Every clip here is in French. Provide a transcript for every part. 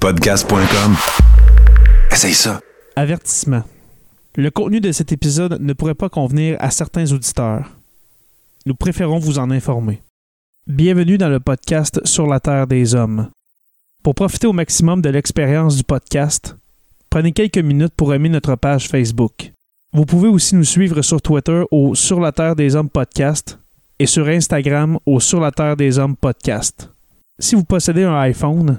Podcast.com. Essaye ça. Avertissement. Le contenu de cet épisode ne pourrait pas convenir à certains auditeurs. Nous préférons vous en informer. Bienvenue dans le podcast Sur la Terre des Hommes. Pour profiter au maximum de l'expérience du podcast, prenez quelques minutes pour aimer notre page Facebook. Vous pouvez aussi nous suivre sur Twitter au Sur la Terre des Hommes podcast et sur Instagram au Sur la Terre des Hommes podcast. Si vous possédez un iPhone,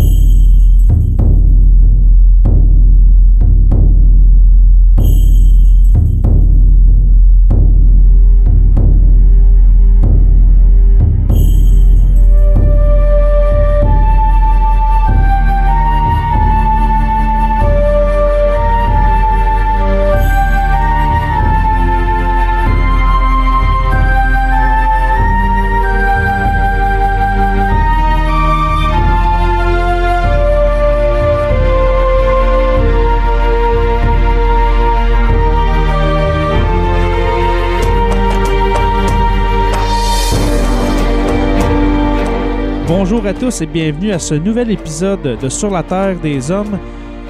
Bonjour à tous et bienvenue à ce nouvel épisode de Sur la Terre des Hommes.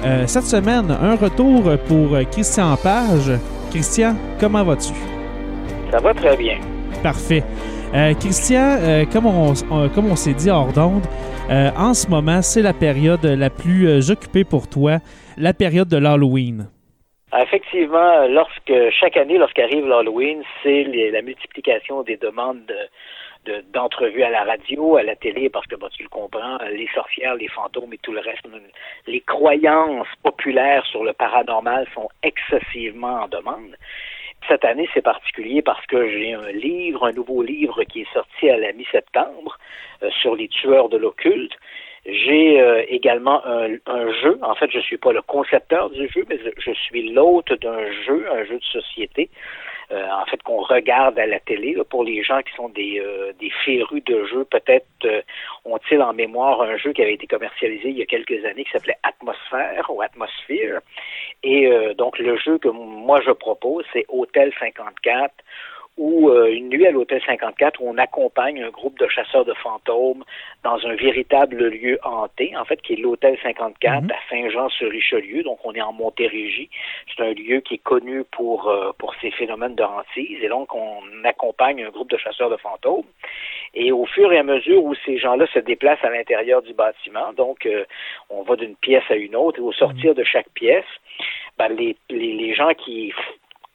Euh, cette semaine, un retour pour Christian Page. Christian, comment vas-tu? Ça va très bien. Parfait. Euh, Christian, euh, comme on, on- comme on s'est dit hors d'onde, en ce moment, c'est la période la plus occupée pour toi, la période de l'Halloween. Effectivement, lorsque chaque année, lorsqu'arrive l'Halloween, c'est la multiplication des demandes de- de- d'entrevues à la radio, à la télé, parce que bon, tu le comprends, les sorcières, les fantômes et tout le reste, les croyances populaires sur le paranormal sont excessivement en demande. Cette année, c'est particulier parce que j'ai un livre, un nouveau livre qui est sorti à la mi-septembre euh, sur les tueurs de l'occulte. J'ai euh, également un, un jeu. En fait, je suis pas le concepteur du jeu, mais je suis l'hôte d'un jeu, un jeu de société. Euh, en fait, qu'on regarde à la télé. là, pour les gens qui sont des, euh, des férus de jeux, peut-être euh, ont-ils en mémoire un jeu qui avait été commercialisé il y a quelques années qui s'appelait Atmosphère ou Atmosphere. Et euh, donc, le jeu que moi je propose, c'est Hôtel 54 ou euh, une nuit à l'hôtel 54 où on accompagne un groupe de chasseurs de fantômes dans un véritable lieu hanté, en fait, qui est l'hôtel 54 Mhm. à Saint-Jean-sur-Richelieu. Donc, on est en Montérégie. C'est un lieu qui est connu pour euh, pour ses phénomènes de hantise. Et donc, on accompagne un groupe de chasseurs de fantômes. Et au fur et à mesure où ces gens-là se déplacent à l'intérieur du bâtiment, donc euh, on va d'une pièce à une autre, et au sortir de chaque pièce, ben, les, les, les gens qui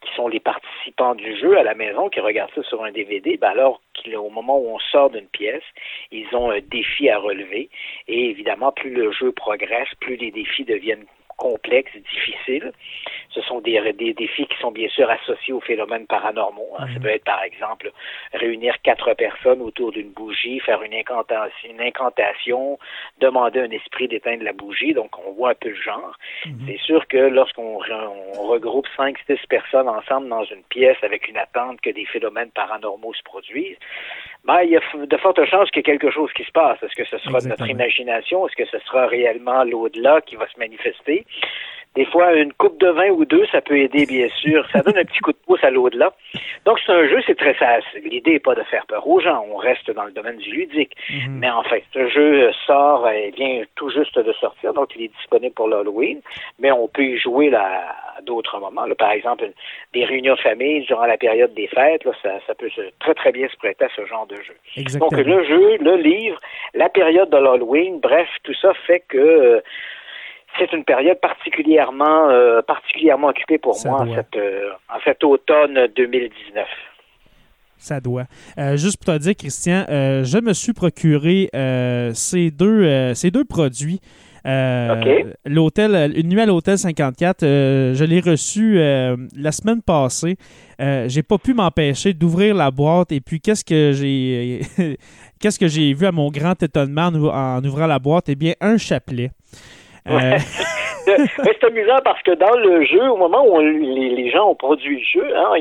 qui sont les participants du jeu à la maison, qui regardent ça sur un DVD, ben alors qu'au moment où on sort d'une pièce, ils ont un défi à relever. Et évidemment, plus le jeu progresse, plus les défis deviennent complexes, difficiles. Ce sont des, des défis qui sont bien sûr associés aux phénomènes paranormaux. hein. Ça Mhm. peut être, par exemple, réunir quatre personnes autour d'une bougie, faire une incantation, une incantation, demander à un esprit d'éteindre la bougie. Donc, on voit un peu le genre. C'est sûr que lorsqu'on re- on regroupe cinq, six personnes ensemble dans une pièce avec une attente que des phénomènes paranormaux se produisent, ben, il y a de fortes chances qu'il y ait quelque chose qui se passe. Est-ce que ce sera de notre Exactement. imagination? Est-ce que ce sera réellement l'au-delà qui va se manifester? Des fois, une coupe de vin ou deux, ça peut aider, bien sûr. Ça donne un petit coup de pouce à l'au-delà. Donc, c'est un jeu, c'est très facile. L'idée n'est pas de faire peur aux gens. On reste dans le domaine du ludique. Mhm. Mais en fait, ce jeu sort, euh, vient tout juste de sortir, donc il est disponible pour l'Halloween, mais on peut y jouer là, à d'autres moments. là. par exemple, une- des réunions de famille durant la période des fêtes, là, ça, ça peut se- très très bien se prêter à ce genre de jeu. Exactement. Donc le jeu, le livre, la période de l'Halloween, bref, tout ça fait que euh, c'est une période particulièrement euh, particulièrement occupée pour Ça moi en, cette, euh, en cet automne 2019. Ça doit. Euh, juste pour te dire, Christian, euh, je me suis procuré euh, ces, deux, ces deux produits. Euh. L'hôtel, une nuit à l'hôtel 54, euh, je l'ai reçu euh, la semaine passée. Euh, j'ai pas pu m'empêcher d'ouvrir la boîte et puis qu'est-ce que j'ai qu'est-ce que j'ai vu à mon grand étonnement en, ou- en ouvrant la boîte? Eh bien, un chapelet. Euh, c'est amusant parce que dans le jeu, au moment où les, gens ont produit le jeu, hein,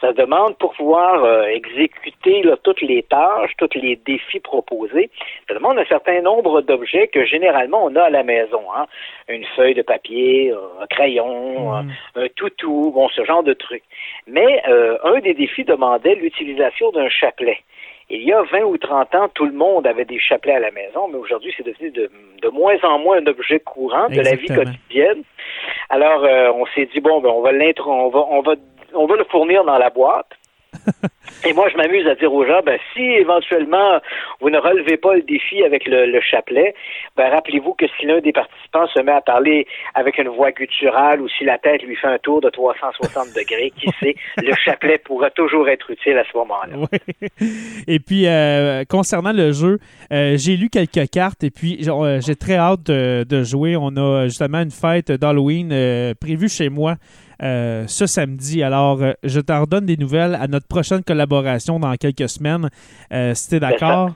ça demande pour pouvoir euh, exécuter toutes les tâches, tous les défis proposés, ça demande un certain nombre d'objets que généralement on a à la maison. Hein. Une feuille de papier, un crayon, un, un, toutou, bon, ce genre de trucs. Mais euh, un des défis demandait l'utilisation d'un chapelet. Il y a 20 ou 30 ans, tout le monde avait des chapelets à la maison, mais aujourd'hui, c'est devenu de, de, moins en moins un objet courant de la vie quotidienne. Alors, euh, on s'est dit, bon, ben, on va on va, on va, on va le fournir dans la boîte. Et moi, je m'amuse à dire aux gens, ben, si éventuellement vous ne relevez pas le défi avec le, chapelet, ben, rappelez-vous que si l'un des participants se met à parler avec une voix gutturale ou si la tête lui fait un tour de 360 degrés, qui sait, le chapelet pourra toujours être utile à ce moment-là. Et puis, euh, concernant le jeu, euh, j'ai lu quelques cartes et puis euh, j'ai très hâte de, jouer. On a justement une fête d'Halloween prévue chez moi euh, ce samedi. Alors, euh, je t'en redonne des nouvelles à notre prochaine collaboration dans quelques semaines, euh, si tu es d'accord.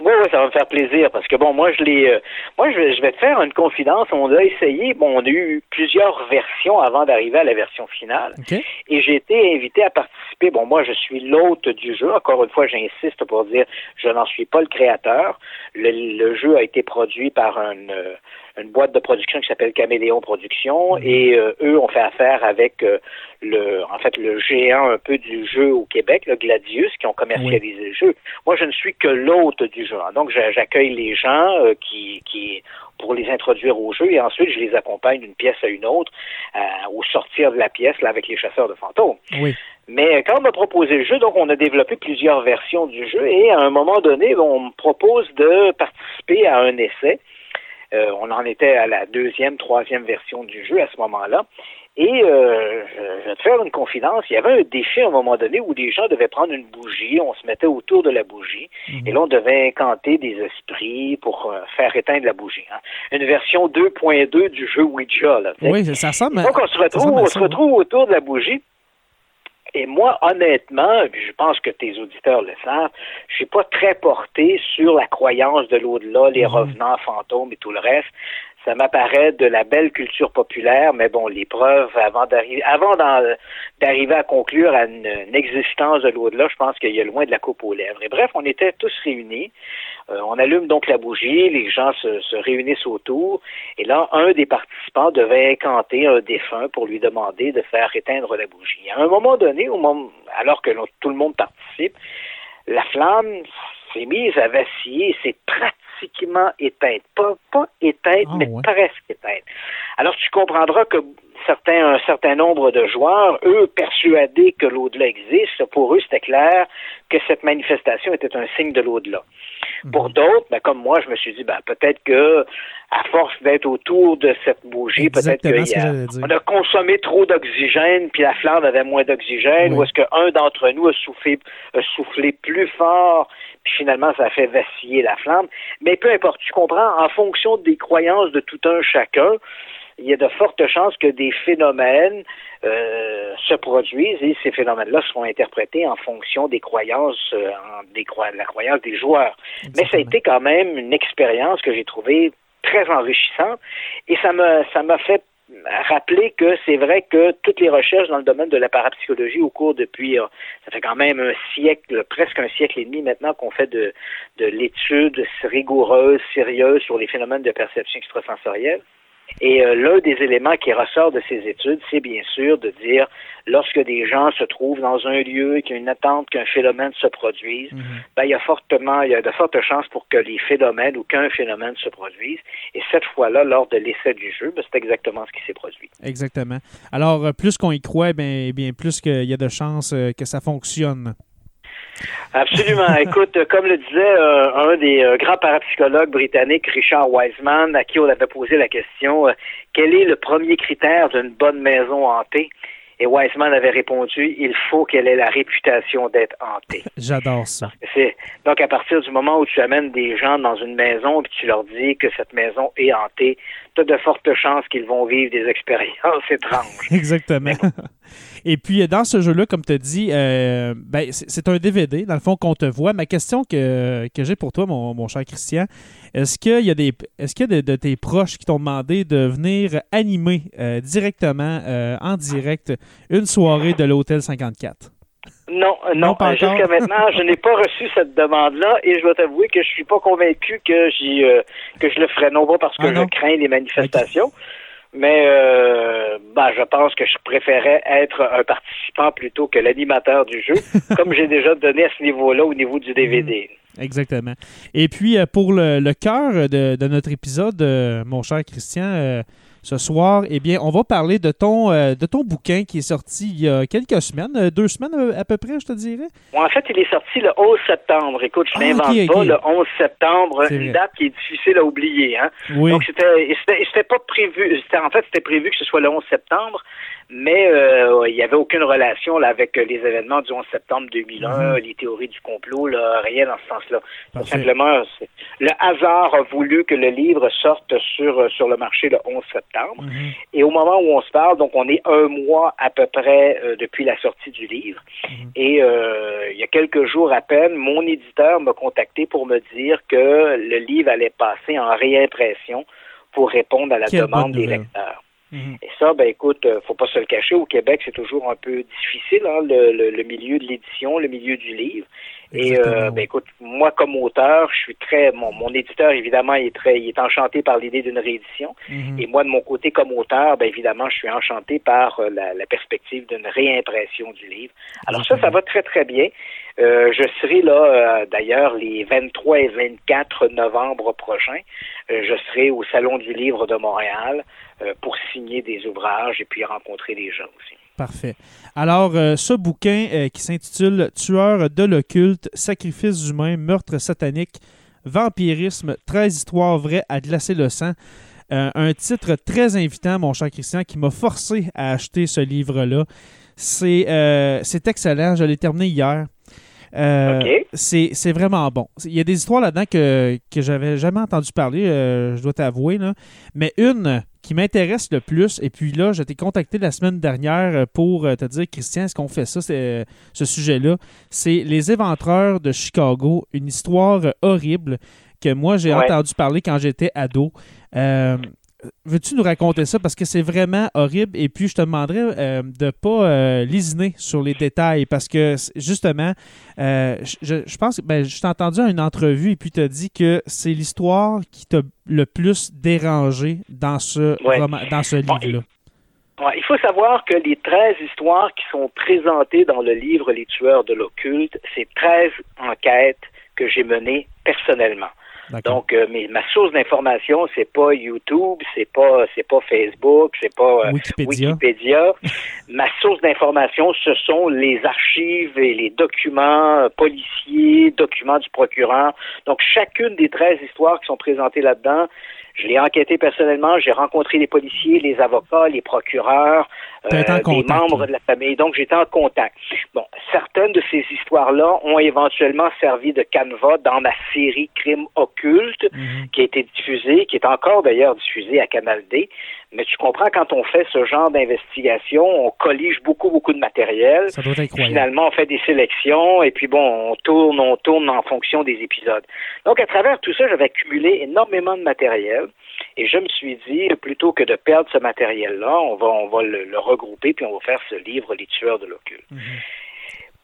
Oui, oui, ça va me faire plaisir parce que bon, moi je l'ai, moi je vais, je vais te faire une confidence. On a essayé, bon, on a eu plusieurs versions avant d'arriver à la version finale, et j'ai été invité à participer. Bon, moi je suis l'hôte du jeu. Encore une fois, j'insiste pour dire, je n'en suis pas le créateur. Le, le, jeu a été produit par un une boîte de production qui s'appelle Caméléon Productions mhm. et euh, eux ont fait affaire avec euh, le en fait le géant un peu du jeu au Québec, le Gladius, qui ont commercialisé le jeu. Moi, je ne suis que l'hôte du jeu. Donc, j'accueille les gens euh, qui, qui pour les introduire au jeu et ensuite je les accompagne d'une pièce à une autre au sortir de la pièce là avec les chasseurs de fantômes. Oui. Mais quand on m'a proposé le jeu, donc on a développé plusieurs versions du jeu et à un moment donné, on me propose de participer à un essai euh, on en était à la deuxième, troisième version du jeu à ce moment-là. Et euh, je vais te faire une confidence, il y avait un défi à un moment donné où les gens devaient prendre une bougie, on se mettait autour de la bougie, mhm. et là on devait incanter des esprits pour euh, faire éteindre la bougie. Hein. Une version 2.2 du jeu Ouija. Là, oui, ça ressemble. Donc on se retrouve, on se retrouve autour de la bougie, et moi, honnêtement, je pense que tes auditeurs le savent, je suis pas très porté sur la croyance de l'au-delà, les mhm. revenants fantômes et tout le reste. Ça m'apparaît de la belle culture populaire, mais bon, les preuves avant d'arriver, avant d'arriver à conclure à une, existence de l'au-delà, je pense qu'il y a loin de la coupe aux lèvres. Et bref, on était tous réunis. Euh, on allume donc la bougie, les gens se, réunissent autour, et là, un des participants devait incanter un défunt pour lui demander de faire éteindre la bougie. À un moment donné, au moment, alors que tout le monde participe, la flamme s'est mise à vaciller, c'est pratiquement éteinte. Pas, pas éteinte, ah, mais presque éteinte. Alors tu comprendras que certains, un certain nombre de joueurs, eux, persuadés que l'au-delà existe, pour eux, c'était clair que cette manifestation était un signe de l'au-delà. Pour mhm. d'autres, ben, comme moi, je me suis dit, ben, peut-être que, à force d'être autour de cette bougie, peut-être qu'on a, a consommé trop d'oxygène, puis la flamme avait moins d'oxygène, ou est-ce qu'un d'entre nous a soufflé, a soufflé plus fort, puis finalement, ça a fait vaciller la flamme. Mais peu importe, tu comprends, en fonction des croyances de tout un chacun, il y a de fortes chances que des phénomènes euh, se produisent et ces phénomènes-là seront interprétés en fonction des croyances, euh, des la croyance des joueurs. Mais ça a été quand même une expérience que j'ai trouvée très enrichissante et ça m'a ça m'a fait rappeler que c'est vrai que toutes les recherches dans le domaine de la parapsychologie au cours depuis, euh, ça fait quand même un siècle, presque un siècle et demi maintenant qu'on fait de, de l'étude rigoureuse, sérieuse sur les phénomènes de perception extrasensorielle. Et euh, l'un des éléments qui ressort de ces études, c'est bien sûr de dire, lorsque des gens se trouvent dans un lieu et qu'il y a une attente qu'un phénomène se produise, mhm. ben, il y a fortement, il y a de fortes chances pour que les phénomènes ou qu'un phénomène se produise. Et cette fois-là, lors de l'essai du jeu, ben, c'est exactement ce qui s'est produit. Exactement. Alors, euh, plus qu'on y croit, bien, bien plus qu'il y a de chances euh, que ça fonctionne. Absolument. Écoute, comme le disait euh, un des euh, grands parapsychologues britanniques, Richard Wiseman, à qui on avait posé la question, euh, quel est le premier critère d'une bonne maison hantée? Et Wiseman avait répondu, il faut qu'elle ait la réputation d'être hantée. J'adore ça. donc à partir du moment où tu amènes des gens dans une maison et tu leur dis que cette maison est hantée, tu as de fortes chances qu'ils vont vivre des expériences étranges. Exactement. Et puis, dans ce jeu-là, comme tu as dit, euh, ben, c'est un DVD, dans le fond, qu'on te voit. Ma question que, que j'ai pour toi, mon, mon cher Christian, est-ce qu'il y a des est-ce qu'il y a de, tes proches qui t'ont demandé de venir animer euh, directement, euh, en direct, une soirée de l'Hôtel 54? Non, non, non jusqu'à maintenant, je n'ai pas reçu cette demande-là et je dois t'avouer que je suis pas convaincu que j'y que je le ferai non pas parce que ah je crains les manifestations, mais euh, ben, je pense que je préférais être un participant plutôt que l'animateur du jeu, comme j'ai déjà donné à ce niveau-là au niveau du DVD. Mm. Exactement. Et puis, euh, pour le, le cœur de, de, notre épisode, euh, mon cher Christian, ce soir, eh bien, on va parler de ton, euh, de ton bouquin qui est sorti il y a quelques semaines, euh, deux semaines euh, à peu près, je te dirais. en fait, il est sorti le 11 septembre. Écoute, je n'invente ah, pas, le 11 septembre, une date qui est difficile à oublier. Hein? Oui. Donc, c'était pas prévu, en fait, c'était prévu que ce soit le 11 septembre, mais euh, il n'y avait aucune relation là, avec les événements du 11 septembre 2001, mhm. les théories du complot, là, rien dans ce sens-là. Simplement, le hasard a voulu que le livre sorte sur, sur le marché le 11 septembre. Mhm. Et au moment où on se parle, donc on est un mois à peu près euh, depuis la sortie du livre. Mhm. Et euh, il y a quelques jours à peine, mon éditeur m'a contacté pour me dire que le livre allait passer en réimpression pour répondre à la demande des lecteurs. Mhm. Et ça, ben écoute, euh, faut pas se le cacher, au Québec, c'est toujours un peu difficile, hein, le, le, milieu de l'édition, le milieu du livre. Et euh, ben écoute, moi comme auteur, je suis très mon, mon éditeur évidemment il est très il est enchanté par l'idée d'une réédition. Mhm. Et moi de mon côté comme auteur, ben évidemment je suis enchanté par euh, la, la, perspective d'une réimpression du livre. Alors ça, ça va très très bien. Euh, je serai là euh, d'ailleurs les 23 et 24 novembre prochains. je serai au Salon du Livre de Montréal pour signer des ouvrages et puis rencontrer des gens aussi. Parfait. Alors, euh, ce bouquin euh, qui s'intitule Tueur de l'occulte, sacrifices humains, meurtre satanique, vampirisme, 13 histoires vraies à glacer le sang. Euh, un titre très invitant, mon cher Christian, qui m'a forcé à acheter ce livre-là. C'est excellent. Je l'ai terminé hier. C'est vraiment bon. Il y a des histoires là-dedans que, que j'avais jamais entendu parler, je dois t'avouer. Mais une qui m'intéresse le plus, et puis là, je t'ai contacté la semaine dernière euh, pour euh, te dire, Christian, est-ce qu'on fait ça, euh, ce sujet-là? C'est Les Éventreurs de Chicago, une histoire horrible que moi, j'ai entendu parler quand j'étais ado. Veux-tu nous raconter ça? Parce que c'est vraiment horrible. Et puis, je te demanderais euh, de ne pas euh, lésiner sur les détails parce que, justement, euh, je, pense que ben, je t'ai entendu à une entrevue et puis tu as dit que c'est l'histoire qui t'a le plus dérangé dans ce, dans ce livre-là. il faut savoir que les 13 histoires qui sont présentées dans le livre Les tueurs de l'occulte, c'est 13 enquêtes que j'ai menées personnellement. Donc, euh, mais ma source d'information, c'est pas YouTube, c'est pas c'est pas Facebook, c'est pas euh, Wikipédia. ma source d'information, ce sont les archives et les documents euh, policiers, documents du procureur. Donc, chacune des 13 histoires qui sont présentées là-dedans, je l'ai enquêté personnellement, j'ai rencontré les policiers, les avocats, les procureurs, euh, des membres de la famille. Donc, j'étais en contact. Bon, certaines de ces histoires-là ont éventuellement servi de canevas dans ma série Crimes occultes, mhm. qui a été diffusée, qui est encore d'ailleurs diffusée à Canal D. Mais tu comprends, quand on fait ce genre d'investigation, on collige beaucoup, beaucoup de matériel. Ça doit être incroyable. Finalement, on fait des sélections et puis bon, on tourne, on tourne en fonction des épisodes. Donc, à travers tout ça, j'avais accumulé énormément de matériel. Et je me suis dit, plutôt que de perdre ce matériel-là, on va, on va le, regrouper puis on va faire ce livre, Les tueurs de l'occulte. Mhm.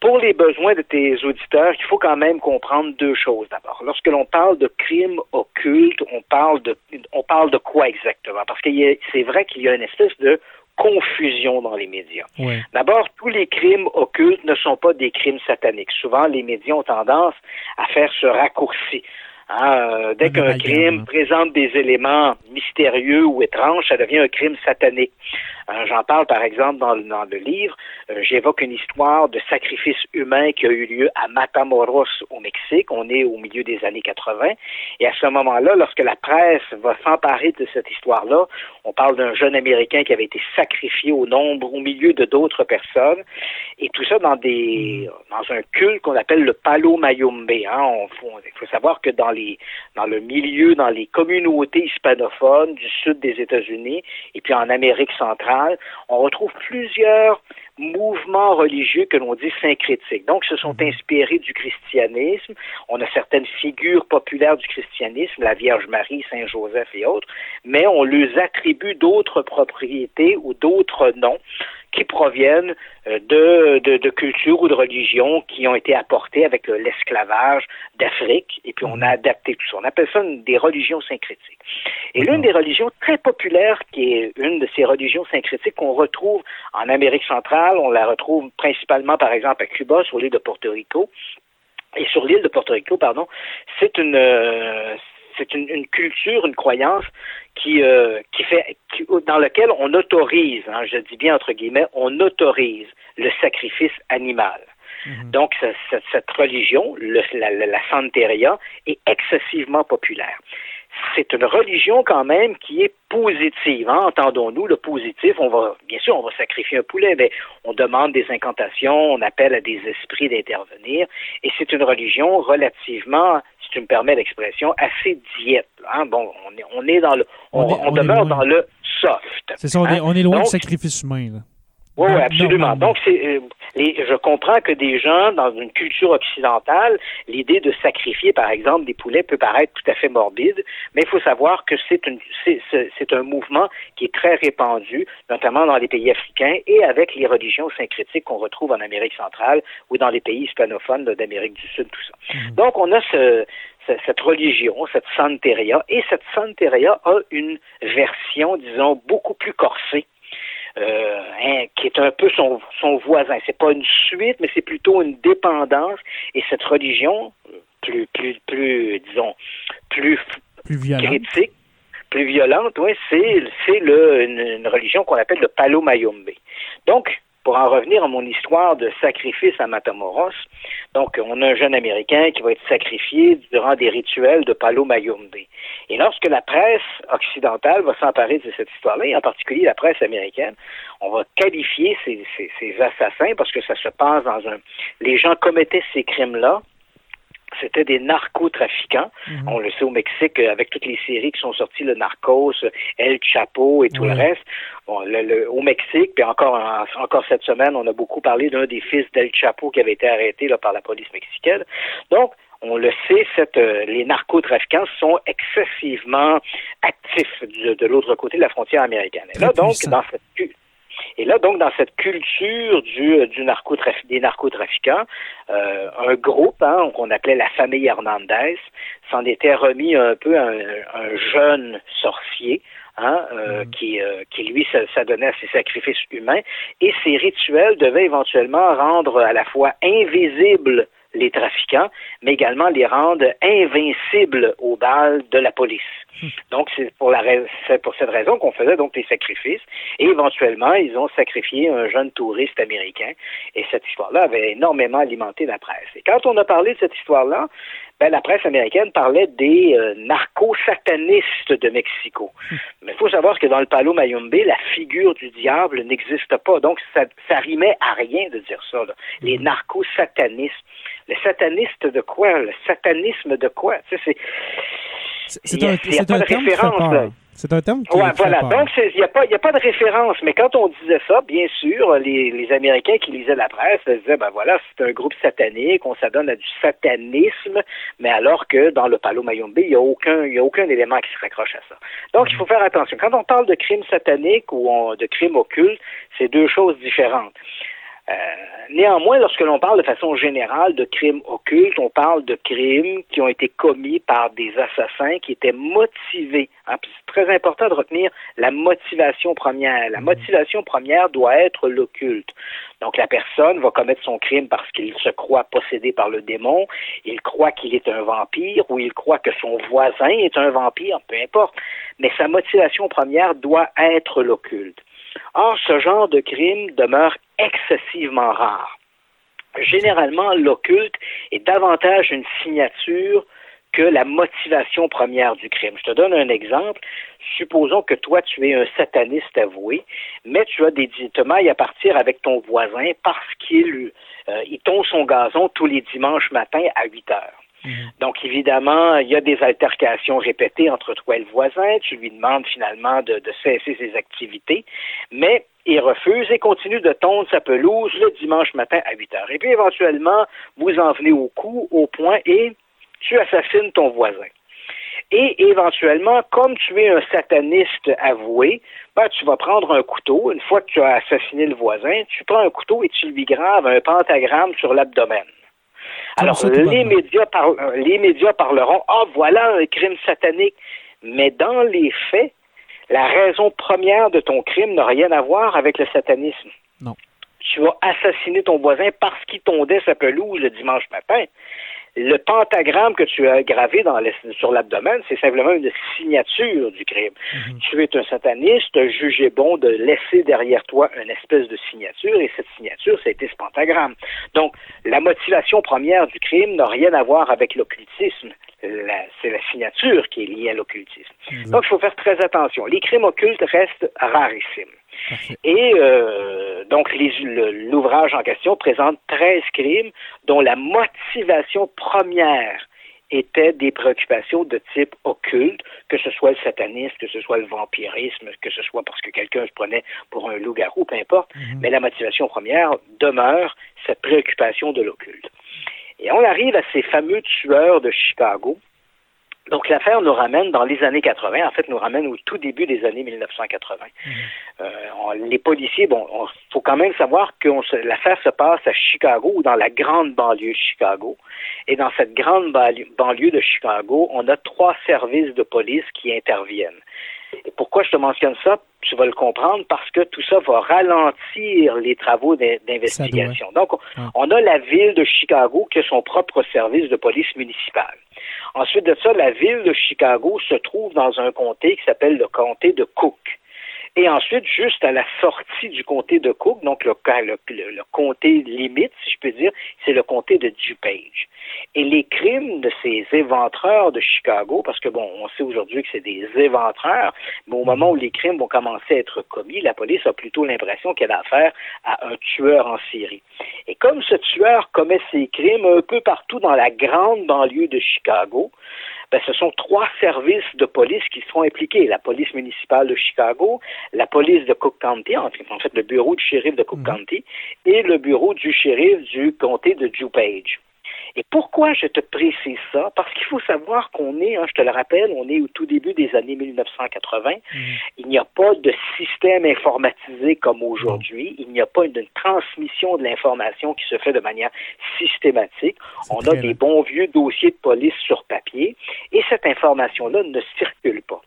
Pour les besoins de tes auditeurs, il faut quand même comprendre deux choses d'abord. Lorsque l'on parle de crimes occultes, on parle de, on parle de quoi exactement? Parce que c'est vrai qu'il y a une espèce de confusion dans les médias. D'abord, tous les crimes occultes ne sont pas des crimes sataniques. Souvent, les médias ont tendance à faire ce raccourci. Hein, euh, dès qu'un crime présente des éléments mystérieux ou étranges, ça devient un crime satanique. J'en parle par exemple dans, dans le livre. Euh, j'évoque une histoire de sacrifice humain qui a eu lieu à Matamoros au Mexique. On est au milieu des années 80. Et à ce moment-là, lorsque la presse va s'emparer de cette histoire-là, on parle d'un jeune Américain qui avait été sacrifié au nombre, au milieu de d'autres personnes. Et tout ça dans des dans un culte qu'on appelle le Palo Mayombe. Hein. il faut savoir que dans les dans le milieu, dans les communautés hispanophones du sud des États-Unis et puis en Amérique centrale, on retrouve plusieurs mouvements religieux que l'on dit syncrétiques. Donc, se sont mhm. inspirés du christianisme. On a certaines figures populaires du christianisme, la Vierge Marie, Saint Joseph et autres, mais on leur attribue d'autres propriétés ou d'autres noms qui proviennent euh, de, de, de, cultures ou de religions qui ont été apportées avec l'esclavage d'Afrique, et puis on a adapté tout ça. On appelle ça des religions syncrétiques. Et l'une des religions très populaires, qui est une de ces religions syncrétiques qu'on retrouve en Amérique centrale, on la retrouve principalement, par exemple, à Cuba, sur l'île de Porto Rico, et sur l'île de Porto Rico, pardon, c'est une, euh, c'est une, culture, une croyance qui, euh, qui fait, dans laquelle on autorise, hein, je dis bien entre guillemets, on autorise le sacrifice animal. Mhm. Donc, cette, religion, le, la, la Santeria, est excessivement populaire c'est une religion quand même qui est positive. Hein? Entendons-nous, le positif, on va, bien sûr, on va sacrifier un poulet, mais on demande des incantations, on appelle à des esprits d'intervenir, et c'est une religion relativement, si tu me permets l'expression, assez diète. Hein? Bon, on est, on est dans le, on, demeure dans le soft. C'est ça, on, est, on est loin du sacrifice humain. Là. Oui, absolument. Donc, c'est, euh, je comprends que des gens, dans une culture occidentale, l'idée de sacrifier, par exemple, des poulets peut paraître tout à fait morbide, mais il faut savoir que c'est, une, c'est, c'est un mouvement qui est très répandu, notamment dans les pays africains et avec les religions syncrétiques qu'on retrouve en Amérique centrale ou dans les pays hispanophones d'Amérique du Sud, tout ça. Mhm. Donc, on a ce, cette religion, cette santeria, et cette santeria a une version, disons, beaucoup plus corsée euh, hein, qui est un peu son, son voisin. C'est pas une suite, mais c'est plutôt une dépendance. Et cette religion, plus, plus, plus, disons, plus, plus critique, plus violente, oui, c'est, c'est le, une, religion qu'on appelle le Palo Mayombe. Donc, pour en revenir à mon histoire de sacrifice à Matamoros, donc on a un jeune Américain qui va être sacrifié durant des rituels de Palo Mayombe. Et lorsque la presse occidentale va s'emparer de cette histoire-là, et en particulier la presse américaine, on va qualifier ces, ces assassins parce que ça se passe dans un... Les gens commettaient ces crimes-là c'était des narcotrafiquants. Mhm. On le sait au Mexique avec toutes les séries qui sont sorties, le Narcos, El Chapo et tout le reste. Bon, au Mexique, puis encore encore cette semaine, on a beaucoup parlé d'un des fils d'El Chapo qui avait été arrêté là, par la police mexicaine. Donc, on le sait, cette, euh, les narcotrafiquants sont excessivement actifs de, l'autre côté de la frontière américaine. Et là, donc, dans cette, et là, donc, dans cette culture du, du des narcotrafiquants, euh, un groupe hein, qu'on appelait la famille Hernandez s'en était remis un peu un, un jeune sorcier, Hein, euh, mm. qui, euh, qui, lui, s'adonnait à ses sacrifices humains. Et ces rituels devaient éventuellement rendre à la fois invisibles les trafiquants, mais également les rendre invincibles aux balles de la police. Donc, c'est pour, la, pour cette raison qu'on faisait donc des sacrifices. Et éventuellement, ils ont sacrifié un jeune touriste américain. Et cette histoire-là avait énormément alimenté la presse. Et quand on a parlé de cette histoire-là, ben, la presse américaine parlait des euh, narco-satanistes de Mexico. Hmm. Mais il faut savoir que dans le Palo Mayombe, la figure du diable n'existe pas. Donc, ça, ça rimait à rien de dire ça. Les hmm. narco-satanistes. Les satanistes de quoi? Le satanisme de quoi? Tu sais, c'est un, c'est un terme C'est un terme qui ouais, voilà. Donc, il n'y a, pas, a pas de référence. Mais quand on disait ça, bien sûr, les, les Américains qui lisaient la presse disaient, ben voilà, c'est un groupe satanique, on s'adonne à du satanisme, mais alors que dans le Palo Mayombe, il n'y a, aucun, y a aucun élément qui se raccroche à ça. Donc, il faut faire attention. Quand on parle de crimes sataniques ou de crimes occultes, c'est deux choses différentes. Euh, néanmoins, lorsque l'on parle de façon générale de crimes occultes, on parle de crimes qui ont été commis par des assassins qui étaient motivés. Hein, c'est très important de retenir la motivation première. La motivation première doit être l'occulte. Donc la personne va commettre son crime parce qu'il se croit possédé par le démon, il croit qu'il est un vampire ou il croit que son voisin est un vampire, peu importe. Mais sa motivation première doit être l'occulte. Or, ce genre de crime demeure excessivement rare. Généralement, l'occulte est davantage une signature que la motivation première du crime. Je te donne un exemple. Supposons que toi, tu es un sataniste avoué, mais tu as des te à partir avec ton voisin parce qu'il euh, il tombe son gazon tous les dimanches matins à 8 heures. Mhm. Donc, évidemment, il y a des altercations répétées entre toi et le voisin. Tu lui demandes finalement de, de cesser ses activités, mais il refuse et continue de tondre sa pelouse le dimanche matin à 8 heures. Et puis, éventuellement, vous en venez au coup, au point, et tu assassines ton voisin. Et éventuellement, comme tu es un sataniste avoué, ben, tu vas prendre un couteau. Une fois que tu as assassiné le voisin, tu prends un couteau et tu lui graves un pentagramme sur l'abdomen. Alors, les médias, les médias parleront, ah, voilà un crime satanique. Mais dans les faits, la raison première de ton crime n'a rien à voir avec le satanisme. Non. Tu as assassiné ton voisin parce qu'il tondait sa pelouse le dimanche matin. Le pentagramme que tu as gravé dans sur l'abdomen, c'est simplement une signature du crime. Mhm. Tu es un sataniste, jugé bon de laisser derrière toi une espèce de signature, et cette signature, c'était ce pentagramme. Donc, la motivation première du crime n'a rien à voir avec l'occultisme. C'est la signature qui est liée à l'occultisme. Donc, il faut faire très attention. Les crimes occultes restent rarissimes. Et euh, donc, l'ouvrage en question présente 13 crimes dont la motivation première était des préoccupations de type occulte, que ce soit le satanisme, que ce soit le vampirisme, que ce soit parce que quelqu'un se prenait pour un loup-garou, peu importe, mhm. mais la motivation première demeure cette préoccupation de l'occulte. Et on arrive à ces fameux tueurs de Chicago donc l'affaire nous ramène dans les années 80, en fait nous ramène au tout début des années 1980. Mhm. Euh, les policiers, bon, il faut quand même savoir que l'affaire se passe à Chicago ou dans la grande banlieue de Chicago. Et dans cette grande banlieue de Chicago, on a trois services de police qui interviennent. Et pourquoi je te mentionne ça? Tu vas le comprendre parce que tout ça va ralentir les travaux d'investigation. Donc, on a la ville de Chicago qui a son propre service de police municipale. Ensuite de ça, la ville de Chicago se trouve dans un comté qui s'appelle le comté de Cook. Et ensuite, juste à la sortie du comté de Cook, donc le, comté limite, si je peux dire, c'est le comté de DuPage. Et les crimes de ces éventreurs de Chicago, parce que bon, on sait aujourd'hui que c'est des éventreurs, mais au moment où les crimes vont commencer à être commis, la police a plutôt l'impression qu'elle a affaire à un tueur en série. Et comme ce tueur commet ses crimes un peu partout dans la grande banlieue de Chicago, ben, ce sont trois services de police qui sont impliqués. La police municipale de Chicago, la police de Cook County, en fait le bureau du shérif de Cook mhm. County, et le bureau du shérif du comté de DuPage. Et pourquoi je te précise ça? Parce qu'il faut savoir qu'on est, hein, je te le rappelle, on est au tout début des années 1980. Mhm. Il n'y a pas de système informatisé comme aujourd'hui. Il n'y a pas une, transmission de l'information qui se fait de manière systématique. On a des bons vieux dossiers de police sur papier et cette information-là ne circule pas.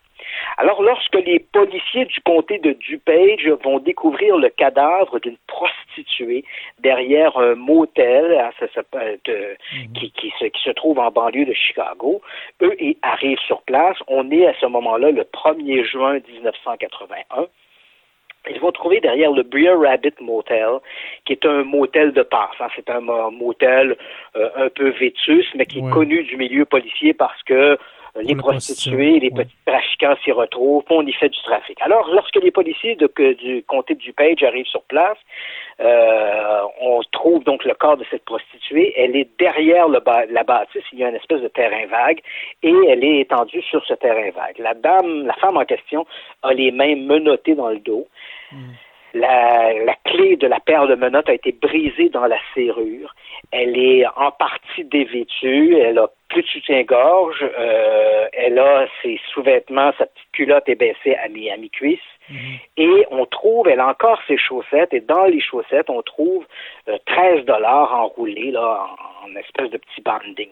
Alors, lorsque les policiers du comté de DuPage vont découvrir le cadavre d'une prostituée derrière un motel hein, mhm. qui, se, trouve en banlieue de Chicago, eux ils arrivent sur place. On est à ce moment-là le 1er juin 1981. Ils vont trouver derrière le Brer Rabbit Motel, qui est un motel de passe. Hein. C'est un motel euh, un peu vétus, mais qui est connu du milieu policier parce que les prostituées, les petits trafiquants s'y retrouvent, on y fait du trafic. Alors, lorsque les policiers de, du comté de DuPage arrivent sur place, euh, on trouve donc le corps de cette prostituée. Elle est derrière le la bâtisse, il y a une espèce de terrain vague, et elle est étendue sur ce terrain vague. La dame, la femme en question, a les mains menottées dans le dos. Hmm. La, la, clé de la paire de menottes a été brisée dans la serrure. Elle est en partie dévêtue. Elle a plus de soutien-gorge. Euh, elle a ses sous-vêtements, sa petite culotte est baissée à mi, à mi-cuisse. Mhm. Et on trouve, elle a encore ses chaussettes. Et dans les chaussettes, on trouve 13 euh, dollars enroulés là, en, en, espèce de petit banding.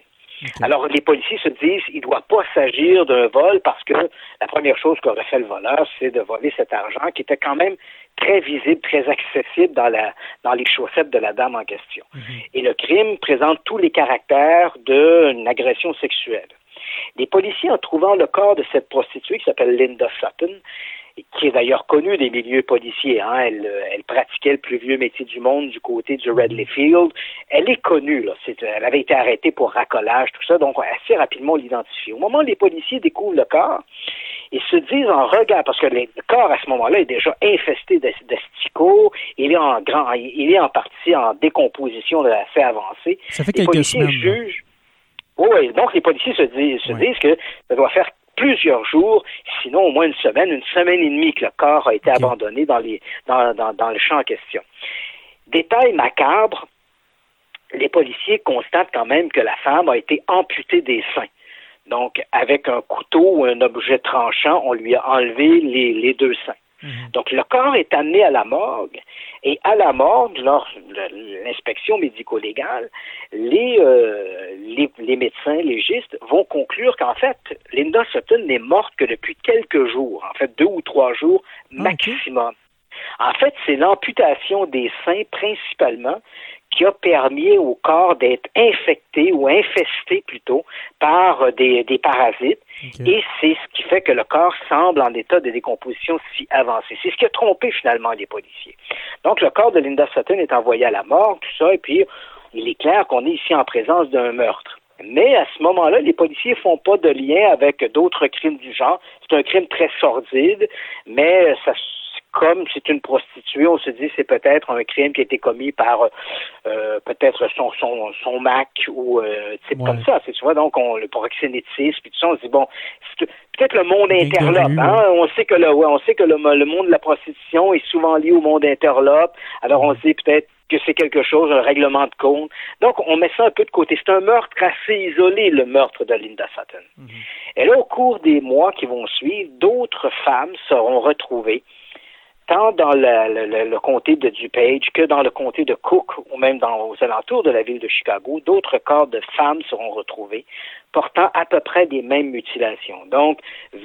Alors, les policiers se disent, il ne doit pas s'agir d'un vol parce que la première chose qu'aurait fait le voleur, c'est de voler cet argent qui était quand même très visible, très accessible dans, la, dans les chaussettes de la dame en question. Mhm. Et le crime présente tous les caractères d'une agression sexuelle. Les policiers, en trouvant le corps de cette prostituée qui s'appelle Linda Sutton, qui est d'ailleurs connue des milieux policiers. Hein. Elle, elle, pratiquait le plus vieux métier du monde du côté du Redley Field. Elle est connue. Là. elle avait été arrêtée pour racolage, tout ça. Donc, assez rapidement, on l'identifie. Au moment où les policiers découvrent le corps, ils se disent en regard, parce que le corps à ce moment-là est déjà infesté d'asticots, il est en grand, il est en partie en décomposition assez avancée. Ça fait quelques semaines. Jugent, oui, donc les policiers se disent, se disent que ça doit faire plusieurs jours, sinon au moins une semaine, une semaine et demie que le corps a été abandonné dans, les, dans, dans, dans le champ en question. Détail macabre, les policiers constatent quand même que la femme a été amputée des seins. Donc, avec un couteau ou un objet tranchant, on lui a enlevé les, les deux seins. Mhm. Donc, le corps est amené à la morgue et à la morgue, lors de l'inspection médico-légale, les, euh, les, les, médecins légistes vont conclure qu'en fait, Linda Sutton n'est morte que depuis quelques jours, en fait deux ou trois jours maximum. En fait, c'est l'amputation des seins principalement qui a permis au corps d'être infecté ou infesté plutôt par euh, des, des parasites. Et c'est ce qui fait que le corps semble en état de décomposition si avancé. C'est ce qui a trompé finalement les policiers. Donc le corps de Linda Sutton est envoyé à la mort, tout ça, et puis il est clair qu'on est ici en présence d'un meurtre. Mais à ce moment-là, les policiers font pas de lien avec d'autres crimes du genre. C'est un crime très sordide, mais ça comme c'est une prostituée, on se dit c'est peut-être un crime qui a été commis par euh, peut-être son, son, son Mac ou euh, type comme ça. Tu vois, donc on, le proxénétisme, puis tout ça, on se dit bon, peut-être le monde interlope. Hein? On sait que le, ouais, on sait que le, le monde de la prostitution est souvent lié au monde interlope. Alors on se dit peut-être que c'est quelque chose, un règlement de compte. Donc, on met ça un peu de côté. C'est un meurtre assez isolé, le meurtre de Linda Sutton. Mhm. Et là, au cours des mois qui vont suivre, d'autres femmes seront retrouvées tant dans le, comté de DuPage que dans le comté de Cook ou même dans, aux alentours de la ville de Chicago, d'autres corps de femmes seront retrouvés portant à peu près des mêmes mutilations. Donc,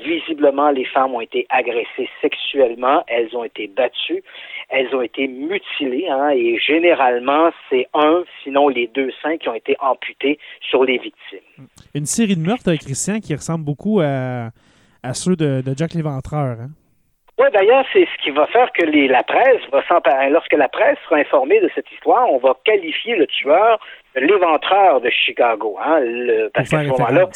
visiblement, les femmes ont été agressées sexuellement, elles ont été battues, elles ont été mutilées, hein, et généralement, c'est un, sinon les deux seins qui ont été amputés sur les victimes. Une série de meurtres, Christian, qui ressemble beaucoup à, ceux de, de Jack l'Éventreur. Hein? Oui, d'ailleurs, c'est ce qui va faire que les, la presse va s'emparer. Lorsque la presse sera informée de cette histoire, on va qualifier le tueur de l'éventreur de Chicago. Hein, le, parce qu'à ce moment-là,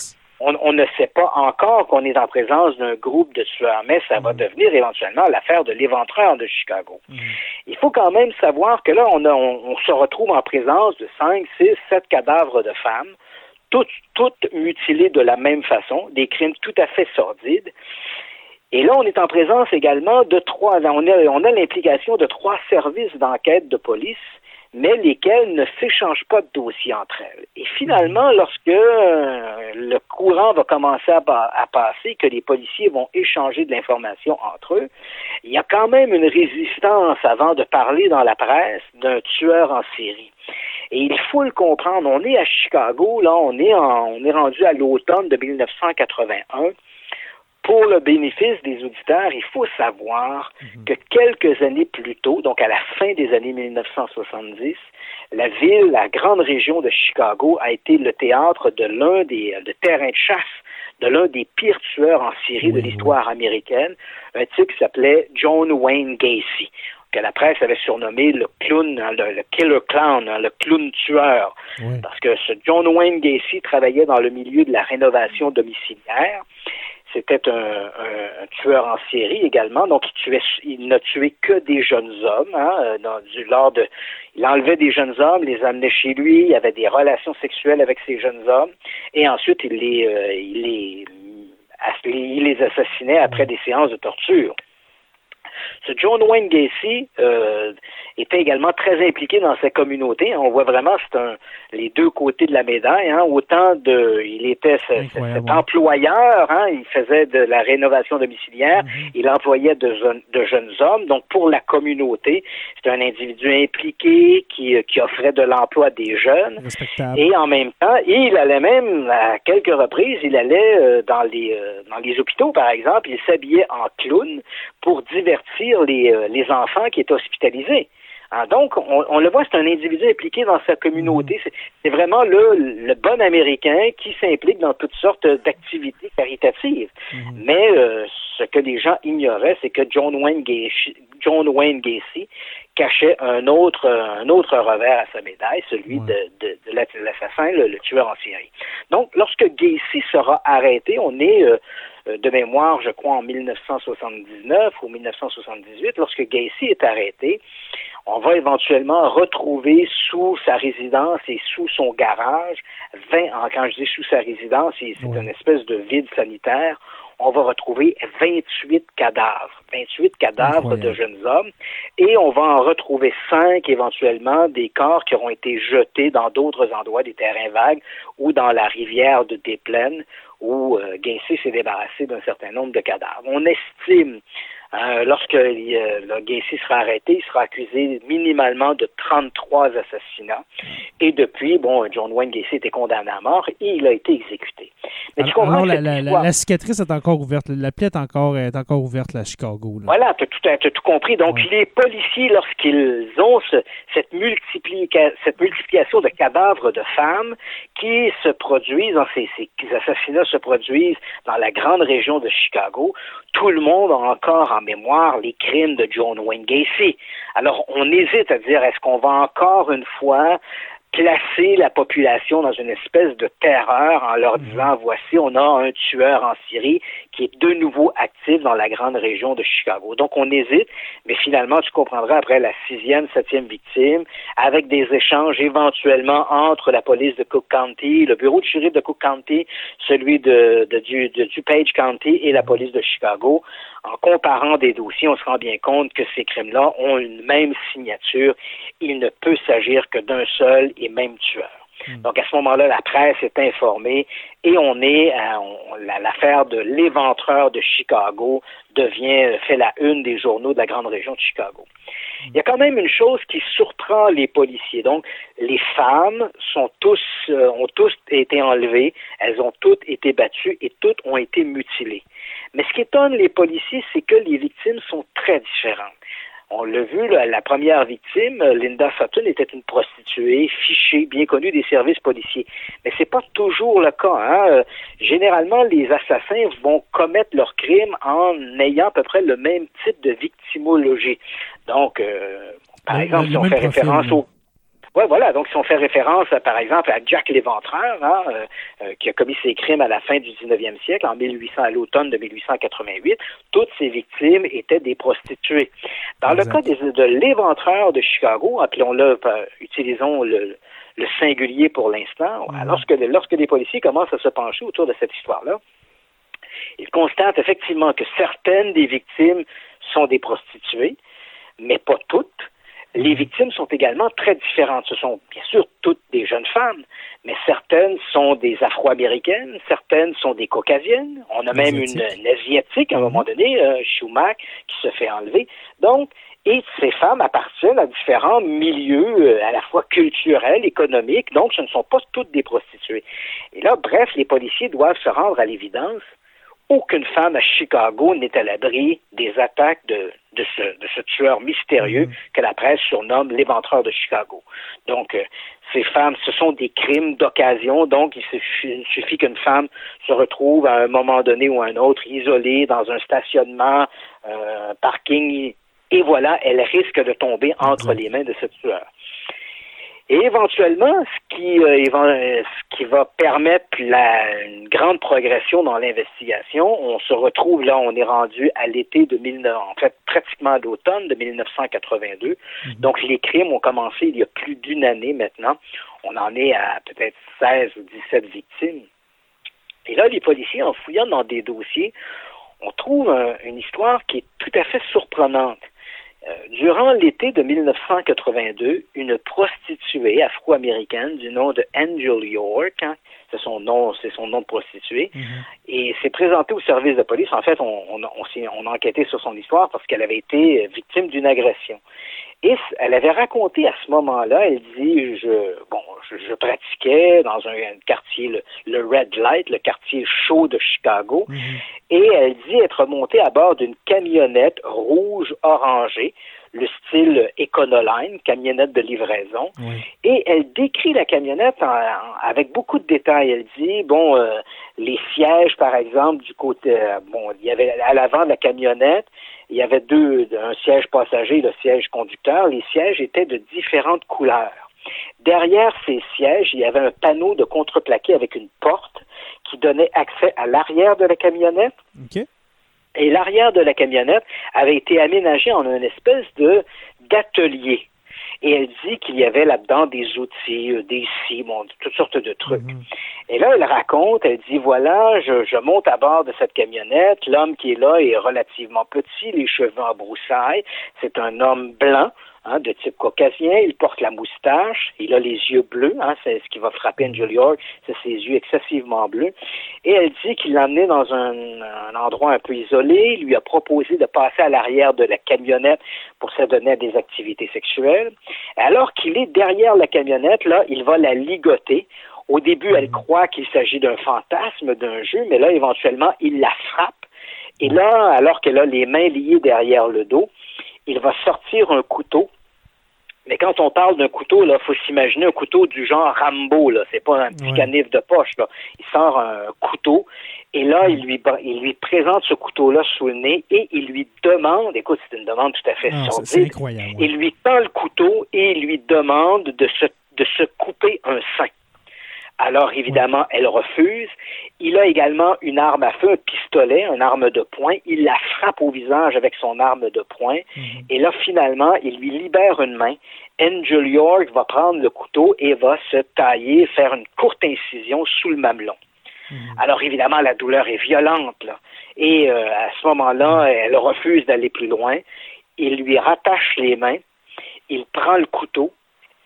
on, ne sait pas encore qu'on est en présence d'un groupe de tueurs, mais ça va mm. devenir éventuellement l'affaire de l'éventreur de Chicago. Mm. Il faut quand même savoir que là, on, on, se retrouve en présence de cinq, six, sept cadavres de femmes, toutes, toutes mutilées de la même façon, des crimes tout à fait sordides. Et là, on est en présence également de trois, on a, on a l'implication de trois services d'enquête de police, mais lesquels ne s'échangent pas de dossiers entre elles. Et finalement, lorsque euh, le courant va commencer à, à, passer, que les policiers vont échanger de l'information entre eux, il y a quand même une résistance avant de parler dans la presse d'un tueur en série. Et il faut le comprendre, on est à Chicago, là, on est, en, on est rendu à l'automne de 1981 pour le bénéfice des auditeurs, il faut savoir mhm. que quelques années plus tôt, donc à la fin des années 1970, la ville, la grande région de Chicago a été le théâtre de l'un des de terrains de chasse de l'un des pires tueurs en série de l'histoire américaine, un type qui s'appelait John Wayne Gacy que la presse avait surnommé le clown, hein, le, killer clown, hein, le clown tueur. Parce que ce John Wayne Gacy travaillait dans le milieu de la rénovation domiciliaire c'était un, tueur en série également, donc il tuait, il n'a tué que des jeunes hommes. Hein, euh, du, lors de, il enlevait des jeunes hommes, les amenait chez lui, il avait des relations sexuelles avec ces jeunes hommes, et ensuite il les, euh, il les, il les assassinait après des séances de torture. Ce John Wayne Gacy euh, était également très impliqué dans sa communauté. On voit vraiment c'est un les deux côtés de la médaille. Hein. Autant de, il était cet employeur, hein. il faisait de la rénovation domiciliaire, mm-hmm. il employait de, de, jeunes hommes. Donc pour la communauté, c'est un individu impliqué qui, qui offrait de l'emploi à des jeunes. Et en même temps, il allait même à quelques reprises, il allait euh, dans les euh, dans les hôpitaux par exemple, il s'habillait en clown pour divertir les, euh, les enfants qui étaient hospitalisés. Hein, donc, on, le voit, c'est un individu impliqué dans sa communauté. Mm. C'est vraiment le, le bon Américain qui s'implique dans toutes sortes d'activités caritatives. Mm. Mais euh, ce que les gens ignoraient, c'est que John Wayne Gacy, John Wayne Gacy cachait un autre, un autre revers à sa médaille, celui de, de, de l'assassin, le, tueur en série. Donc, lorsque Gacy sera arrêté, on est euh, de mémoire, je crois, en 1979 ou 1978, lorsque Gacy est arrêté, on va éventuellement retrouver sous sa résidence et sous son garage, 20, quand je dis sous sa résidence, c'est une espèce de vide sanitaire, on va retrouver 28 cadavres, 28 cadavres de jeunes hommes, et on va en retrouver cinq éventuellement des corps qui auront été jetés dans d'autres endroits des terrains vagues ou dans la rivière de Desplaines où euh, Gacy s'est débarrassé d'un certain nombre de cadavres. On estime euh, lorsque euh, le Gacy sera arrêté, il sera accusé minimalement de 33 assassinats. Et depuis, bon, John Wayne Gacy était condamné à mort et il a été exécuté. Mais tu comprends la, la, cicatrice est encore ouverte, la plaie est encore, est encore ouverte à Chicago. Voilà, tu as, tout compris. Donc, les policiers, lorsqu'ils ont cette, cette multiplication de cadavres de femmes qui se produisent, ces, ces assassinats se produisent dans la grande région de Chicago, tout le monde a encore en mémoire les crimes de John Wayne Gacy. Alors, on hésite à dire, est-ce qu'on va encore une fois placer la population dans une espèce de terreur en leur mhm. disant voici on a un tueur en Syrie qui est de nouveau actif dans la grande région de Chicago. Donc on hésite, mais finalement tu comprendras après la sixième, septième victime, avec des échanges éventuellement entre la police de Cook County, le bureau de shérif de Cook County, celui de, de, du, de DuPage County et la police de Chicago. En comparant des dossiers, on se rend bien compte que ces crimes-là ont une même signature. Il ne peut s'agir que d'un seul et même tueur. Hmm. Donc à ce moment-là, la presse est informée et on est l'affaire de l'éventreur de Chicago devient fait la une des journaux de la grande région de Chicago. Il y a quand même une chose qui surprend les policiers. Donc les femmes sont tous euh, ont tous été enlevées, elles ont toutes été battues et toutes ont été mutilées. Mais ce qui étonne les policiers, c'est que les victimes sont très différentes. On l'a vu, la première victime, Linda Sutton, était une prostituée fichée, bien connue des services policiers. Mais c'est pas toujours le cas. Hein. Euh, généralement, les assassins vont commettre leurs crimes en ayant à peu près le même type de victimologie. Donc, euh, par exemple, si on fait référence au oui, voilà. Donc, si on fait référence, par exemple, à Jack l'Éventreur, hein, euh, euh, qui a commis ses crimes à la fin du 19e siècle, en 1800, à l'automne de 1888, toutes ses victimes étaient des prostituées. Dans le cas de l'Éventreur de Chicago, appelons-le, euh, utilisons le, singulier pour l'instant, lorsque, lorsque les policiers commencent à se pencher autour de cette histoire-là, ils constatent effectivement que certaines des victimes sont des prostituées, mais pas toutes. Les victimes sont également très différentes. Ce sont bien sûr toutes des jeunes femmes, mais certaines sont des Afro-américaines, certaines sont des Caucasiennes. On a même une, Asiatique à un moment donné, euh, Schumacher, qui se fait enlever. Donc, et ces femmes appartiennent à différents milieux euh, à la fois culturels, économiques, donc ce ne sont pas toutes des prostituées. Et là, bref, les policiers doivent se rendre à l'évidence aucune femme à Chicago n'est à l'abri des attaques de, de, ce, de ce tueur mystérieux mm. que la presse surnomme l'éventreur de Chicago. Donc, euh, ces femmes, ce sont des crimes d'occasion, donc il suffit, qu'une femme se retrouve à un moment donné ou à un autre isolée dans un stationnement, euh, parking, et voilà, elle risque de tomber entre les mains de ce tueur. Et éventuellement, ce qui, euh, ce qui va permettre la, une grande progression dans l'investigation, on se retrouve là, on est rendu à l'été de 19, en fait, pratiquement à l'automne de 1982. Mhm. Donc, les crimes ont commencé il y a plus d'une année maintenant. On en est à peut-être 16 ou 17 victimes. Et là, les policiers, en fouillant dans des dossiers, on trouve une histoire qui est tout à fait surprenante. Euh, durant l'été de 1982, une prostituée afro-américaine du nom de Angel York, hein, c'est son nom, c'est son nom de prostituée, mhm. et s'est présentée au service de police. En fait, on, on, on, a enquêté sur son histoire parce qu'elle avait été victime d'une agression. Et elle avait raconté à ce moment-là, elle dit, je, bon, je, pratiquais dans un, quartier, le, Red Light, le quartier chaud de Chicago, mhm. et elle dit être montée à bord d'une camionnette rouge orangée le style Econoline, camionnette de livraison. Et elle décrit la camionnette avec beaucoup de détails. Elle dit, bon, euh, les sièges, par exemple, du côté, euh, bon, il y avait à l'avant de la camionnette, il y avait deux, un siège passager et le siège conducteur. Les sièges étaient de différentes couleurs. Derrière ces sièges, il y avait un panneau de contreplaqué avec une porte qui donnait accès à l'arrière de la camionnette. Et l'arrière de la camionnette avait été aménagé en une espèce de d'atelier. Et elle dit qu'il y avait là-dedans des outils, euh, des scies, bon, toutes sortes de trucs. Mhm. Et là, elle raconte, elle dit, voilà, je, je monte à bord de cette camionnette, l'homme qui est là est relativement petit, les cheveux en broussailles, c'est un homme blanc, Hein, de type caucasien. Il porte la moustache. Il a les yeux bleus. Hein, c'est ce qui va frapper Angel c'est ses yeux excessivement bleus. Et elle dit qu'il l'a emmené dans un, endroit un peu isolé. Il lui a proposé de passer à l'arrière de la camionnette pour s'adonner à des activités sexuelles. Alors qu'il est derrière la camionnette, là, il va la ligoter. Au début, elle croit qu'il s'agit d'un fantasme, d'un jeu, mais là, éventuellement, il la frappe. Et là, alors qu'elle a les mains liées derrière le dos, il va sortir un couteau. Mais quand on parle d'un couteau, il faut s'imaginer un couteau du genre Rambo, là. C'est pas un petit canif de poche, là. Il sort un couteau et là, il lui, il lui présente ce couteau-là sous le nez et il lui demande, écoute, c'est une demande tout à fait ah, sordide. Il lui tend le couteau et il lui demande de se, de se couper un sein. Alors évidemment, elle refuse. Il a également une arme à feu, un pistolet, une arme de poing. Il la frappe au visage avec son arme de poing. Mhm. Et là, finalement, il lui libère une main. Angel York va prendre le couteau et va se tailler, faire une courte incision sous le mamelon. Mhm. Alors évidemment, la douleur est violente. Et euh, à ce moment-là, elle refuse d'aller plus loin. Il lui rattache les mains. Il prend le couteau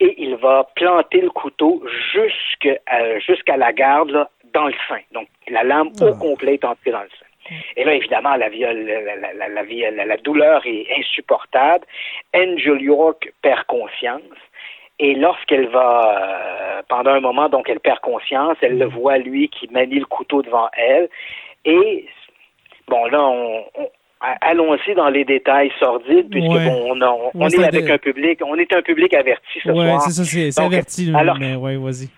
et il va planter le couteau euh, jusqu'à la garde dans le sein. Donc, la lame au ah. complet est entrée dans le sein. Et là, évidemment, la, la, la, douleur est insupportable. Angel York perd conscience. Et lorsqu'elle va, euh, pendant un moment, donc elle perd conscience, elle le mm. voit, lui, qui manie le couteau devant elle. Et, bon, là, on, allons-y dans les détails sordides, puisque bon, on, est avec un public, on est un public averti ce ouais, c'est ça, c'est averti, alors, mais ouais, vas-y.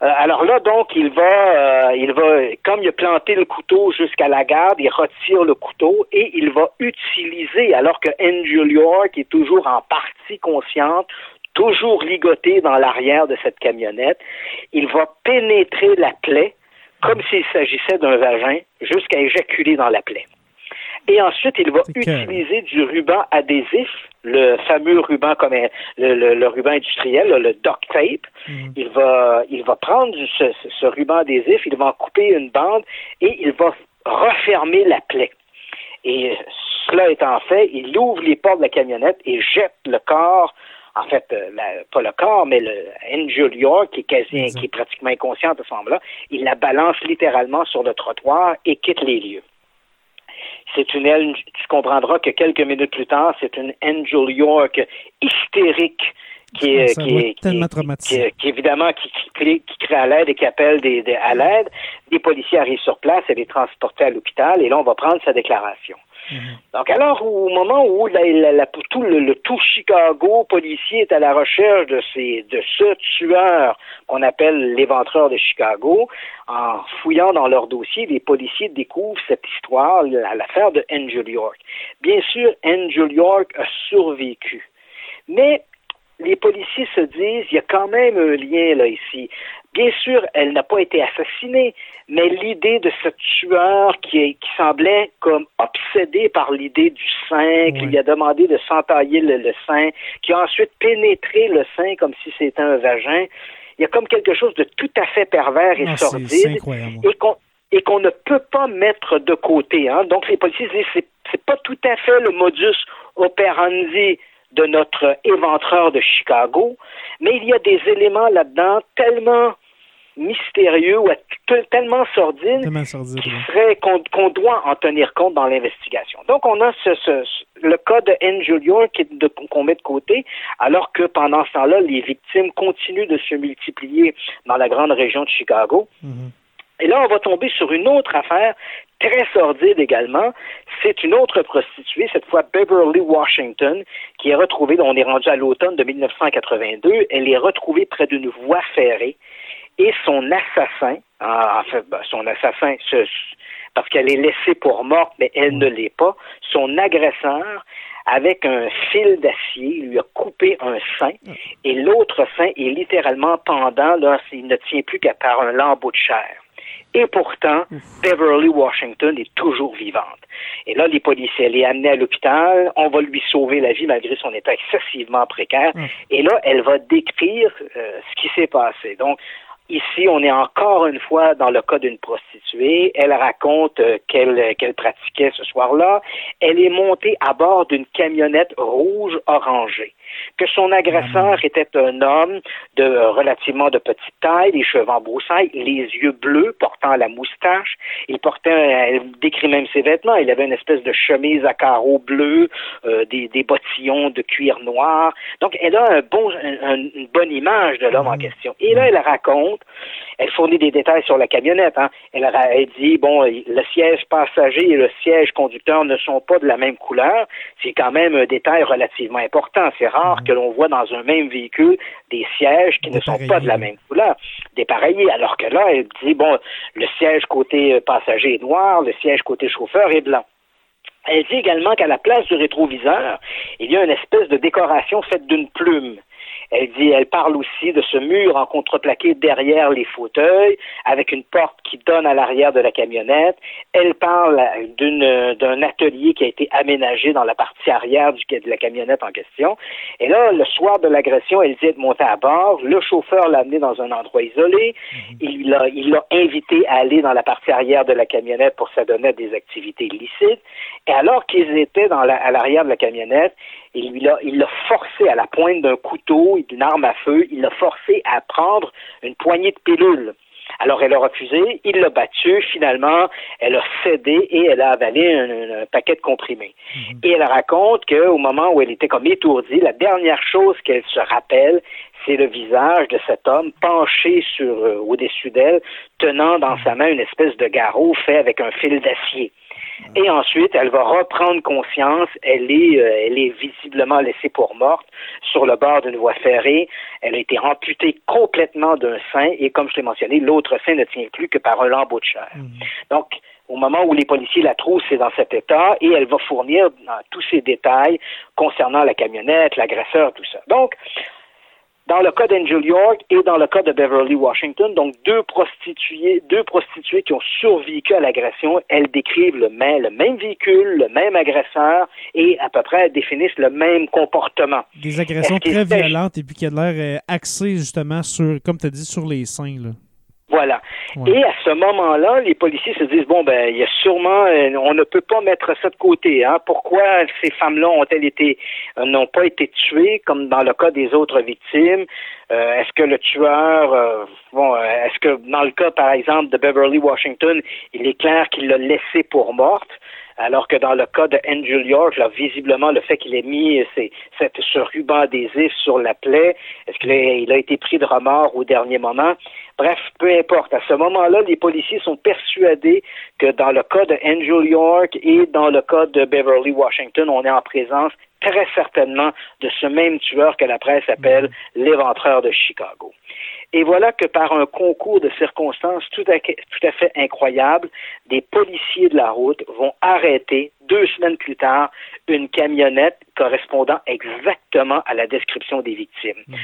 Euh, alors là, donc, il va, euh, il va, comme il a planté le couteau jusqu'à la garde, il retire le couteau et il va utiliser, alors que Angel York est toujours en partie consciente, toujours ligoté dans l'arrière de cette camionnette, il va pénétrer la plaie comme s'il s'agissait d'un vagin jusqu'à éjaculer dans la plaie. Et ensuite, il va utiliser du ruban adhésif, le fameux ruban comme le, ruban industriel, le duct tape. Mm. Il va il va prendre ce, ruban adhésif, il va en couper une bande et il va refermer la plaie. Et cela étant fait, il ouvre les portes de la camionnette et jette le corps en fait, euh, pas le corps, mais le Angel York, qui est quasi, qui est pratiquement inconscient à ce moment-là, il la balance littéralement sur le trottoir et quitte les lieux. C'est une elle, tu comprendras que quelques minutes plus tard, c'est une Angel York hystérique qui est, qui, qui, évidemment qui, qui, crée à l'aide et qui appelle des, à l'aide. Des policiers arrivent sur place, elle est transportée à l'hôpital et là on va prendre sa déclaration. Mhm. Donc alors au moment où tout le, tout Chicago policier est à la recherche de ces de ce tueur qu'on appelle l'éventreur de Chicago, en fouillant dans leur dossier, les policiers découvrent cette histoire, l'affaire de Angel York. Bien sûr, Angel York a survécu. Mais les policiers se disent, il y a quand même un lien là ici. Bien sûr, elle n'a pas été assassinée, mais l'idée de ce tueur qui, qui semblait comme obsédé par l'idée du sein, qui lui a demandé de s'entailler le, sein, qui a ensuite pénétré le sein comme si c'était un vagin, il y a comme quelque chose de tout à fait pervers et ah, sordide et qu'on ne peut pas mettre de côté. Hein. Donc les policiers disent c'est c'est pas tout à fait le modus operandi de notre éventreur de Chicago, mais il y a des éléments là-dedans tellement mystérieux ou tellement sordides qu'on doit en tenir compte dans l'investigation. Donc on a ce, le cas de N. Julio qu'on met de côté, alors que pendant ce temps-là, les victimes continuent de se multiplier dans la grande région de Chicago. Mm-hmm. Et là, on va tomber sur une autre affaire Très sordide également, c'est une autre prostituée, cette fois Beverly Washington, qui est retrouvée, on est rendu à l'automne de 1982, elle est retrouvée près d'une voie ferrée et son assassin, en fait, ben, son assassin, parce qu'elle est laissée pour morte, mais elle ne l'est pas, son agresseur, avec un fil d'acier, lui a coupé un sein, et l'autre sein est littéralement pendant, là, il ne tient plus qu'à par un lambeau de chair. Et pourtant, Beverly Washington est toujours vivante. Et là, les policiers, elle est amenée à l'hôpital, on va lui sauver la vie malgré son état excessivement précaire. Et là, elle va décrire euh, ce qui s'est passé. Donc, Ici, on est encore une fois dans le cas d'une prostituée. Elle raconte euh, qu'elle qu'elle pratiquait ce soir-là. Elle est montée à bord d'une camionnette rouge orangée que son agresseur ah. était un homme de relativement de petite taille, les cheveux en broussailles, les yeux bleus, portant la moustache. Il portait, elle décrit même ses vêtements, il avait une espèce de chemise à carreaux bleus, euh, des, des, bottillons de cuir noir. Donc, elle a un bon, une bonne image de l'homme en mm. question. Et là, elle raconte, elle fournit des détails sur la camionnette. Hein. Elle, elle dit, bon, le siège passager et le siège conducteur ne sont pas de la même couleur. C'est quand même un détail relativement important. C'est rare que l'on voit dans un même véhicule des sièges qui ne sont pas de la même couleur, dépareillés. Alors que là, elle dit, bon, le siège côté euh, passager est noir, le siège côté chauffeur est blanc. Elle dit également qu'à la place du rétroviseur, il y a une espèce de décoration faite d'une plume. Elle dit, elle parle aussi de ce mur en contreplaqué derrière les fauteuils, avec une porte qui donne à l'arrière de la camionnette. Elle parle d'une, d'un atelier qui a été aménagé dans la partie arrière du, de la camionnette en question. Et là, le soir de l'agression, elle dit être montée à bord. Le chauffeur l'a amené dans un endroit isolé. Mhm. Il l'a, il l'a invité à aller dans la partie arrière de la camionnette pour s'adonner à des activités illicites. Et alors qu'ils étaient dans à l'arrière de la camionnette, il l'a, il l'a forcé à la pointe d'un couteau et d'une arme à feu, il l'a forcé à prendre une poignée de pilules. Alors elle a refusé, il l'a battu, finalement, elle a cédé et elle a avalé un, paquet de comprimés. Mhm. Et elle raconte qu'au moment où elle était comme étourdie, la dernière chose qu'elle se rappelle, c'est le visage de cet homme penché sur euh, au-dessus d'elle, tenant dans sa main une espèce de garrot fait avec un fil d'acier. Et ensuite, elle va reprendre conscience. Elle est, euh, elle est visiblement laissée pour morte sur le bord d'une voie ferrée. Elle a été amputée complètement d'un sein et, comme je l'ai mentionné, l'autre sein ne tient plus que par un lambeau de chair. Mmh. Donc, au moment où les policiers la trouvent, c'est dans cet état et elle va fournir tous ces détails concernant la camionnette, l'agresseur, tout ça. Donc, dans le cas d'Angel York et dans le cas de Beverly Washington, donc deux prostituées, deux prostituées qui ont survécu à l'agression, elles décrivent le même, le même véhicule, le même agresseur et à peu près définissent le même comportement. Des agressions très violentes et puis qui a l'air euh, axées justement sur, comme tu as dit, sur les seins. Là. Voilà. Et à ce moment-là, les policiers se disent bon ben il y a sûrement euh, on ne peut pas mettre ça de côté. Hein. Pourquoi ces femmes-là ont-elles été euh, n'ont pas été tuées comme dans le cas des autres victimes? Euh, Est-ce que le tueur bon est-ce que dans le cas par exemple de Beverly Washington, il est clair qu'il l'a laissée pour morte? Alors que dans le cas de Andrew York, là, visiblement, le fait qu'il ait mis cette, ce ruban adhésif sur la plaie, est-ce qu'il a, a été pris de remords au dernier moment? Bref, peu importe. À ce moment-là, les policiers sont persuadés que dans le cas de Angel York et dans le cas de Beverly Washington, on est en présence très certainement de ce même tueur que la presse appelle l'éventreur de Chicago. Et voilà que par un concours de circonstances tout à, tout à fait incroyable, des policiers de la route vont arrêter deux semaines plus tard une camionnette correspondant exactement à la description des victimes. Mmh.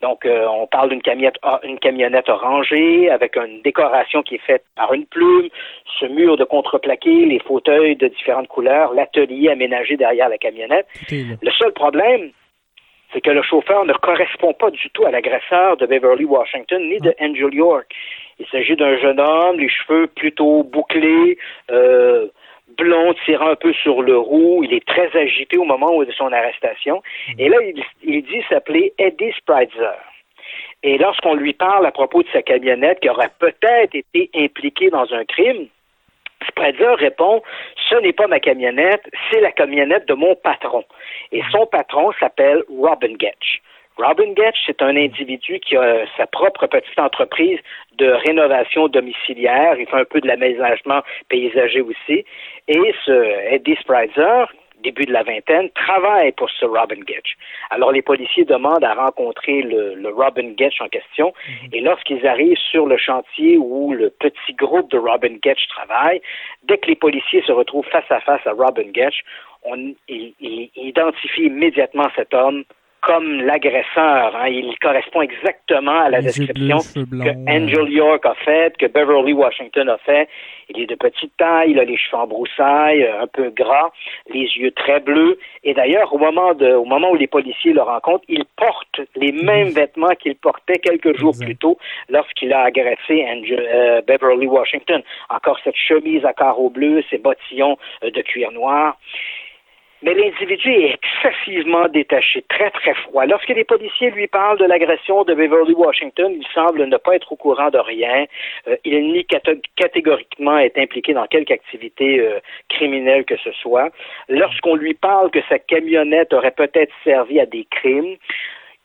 Donc, euh, on parle d'une camionnette, une camionnette orangée avec une décoration qui est faite par une plume, ce mur de contreplaqué, les fauteuils de différentes couleurs, l'atelier aménagé derrière la camionnette. Le seul problème, c'est que le chauffeur ne correspond pas du tout à l'agresseur de Beverly Washington ni de. Angel York. Il s'agit d'un jeune homme, les cheveux plutôt bouclés, euh, blond, tirant un peu sur le roux. Il est très agité au moment de son arrestation. Mm. Et là, il, il dit s'appeler Eddie Spreitzer. Et lorsqu'on lui parle à propos de sa camionnette qui aurait peut-être été impliquée dans un crime, Spreitzer répond Ce n'est pas ma camionnette, c'est la camionnette de mon patron. Et son patron s'appelle Robin Getch. Robin Getch, c'est un individu qui a sa propre petite entreprise de rénovation domiciliaire. Il fait un peu de l'aménagement paysager aussi. Et ce Eddie Spritzer, début de la vingtaine, travaille pour ce Robin Getch. Alors les policiers demandent à rencontrer le, Robin Getch en question, mhm. et lorsqu'ils arrivent sur le chantier où le petit groupe de Robin Getch travaille, dès que les policiers se retrouvent face à face à Robin Getch, on, ils identifient immédiatement cet homme comme l'agresseur. Hein. Il correspond exactement à la description que Angel York a faite, que Beverly Washington a fait. Il est de petite taille, il a les cheveux en broussailles, un peu gras, les yeux très bleus. Et d'ailleurs, au moment de, au moment où les policiers le rencontrent, il porte les mêmes vêtements qu'il portait quelques jours plus tôt lorsqu'il a agressé Angel, euh, Beverly Washington. Encore cette chemise à carreaux bleus, ces bottillons euh, de cuir noir. Mais l'individu est excessivement détaché, très très froid. Lorsque les policiers lui parlent de l'agression de Beverly Washington, il semble ne pas être au courant de rien. Euh, il nie catégoriquement être impliqué dans quelque activité euh, criminelle que ce soit. Lorsqu'on lui parle que sa camionnette aurait peut-être servi à des crimes,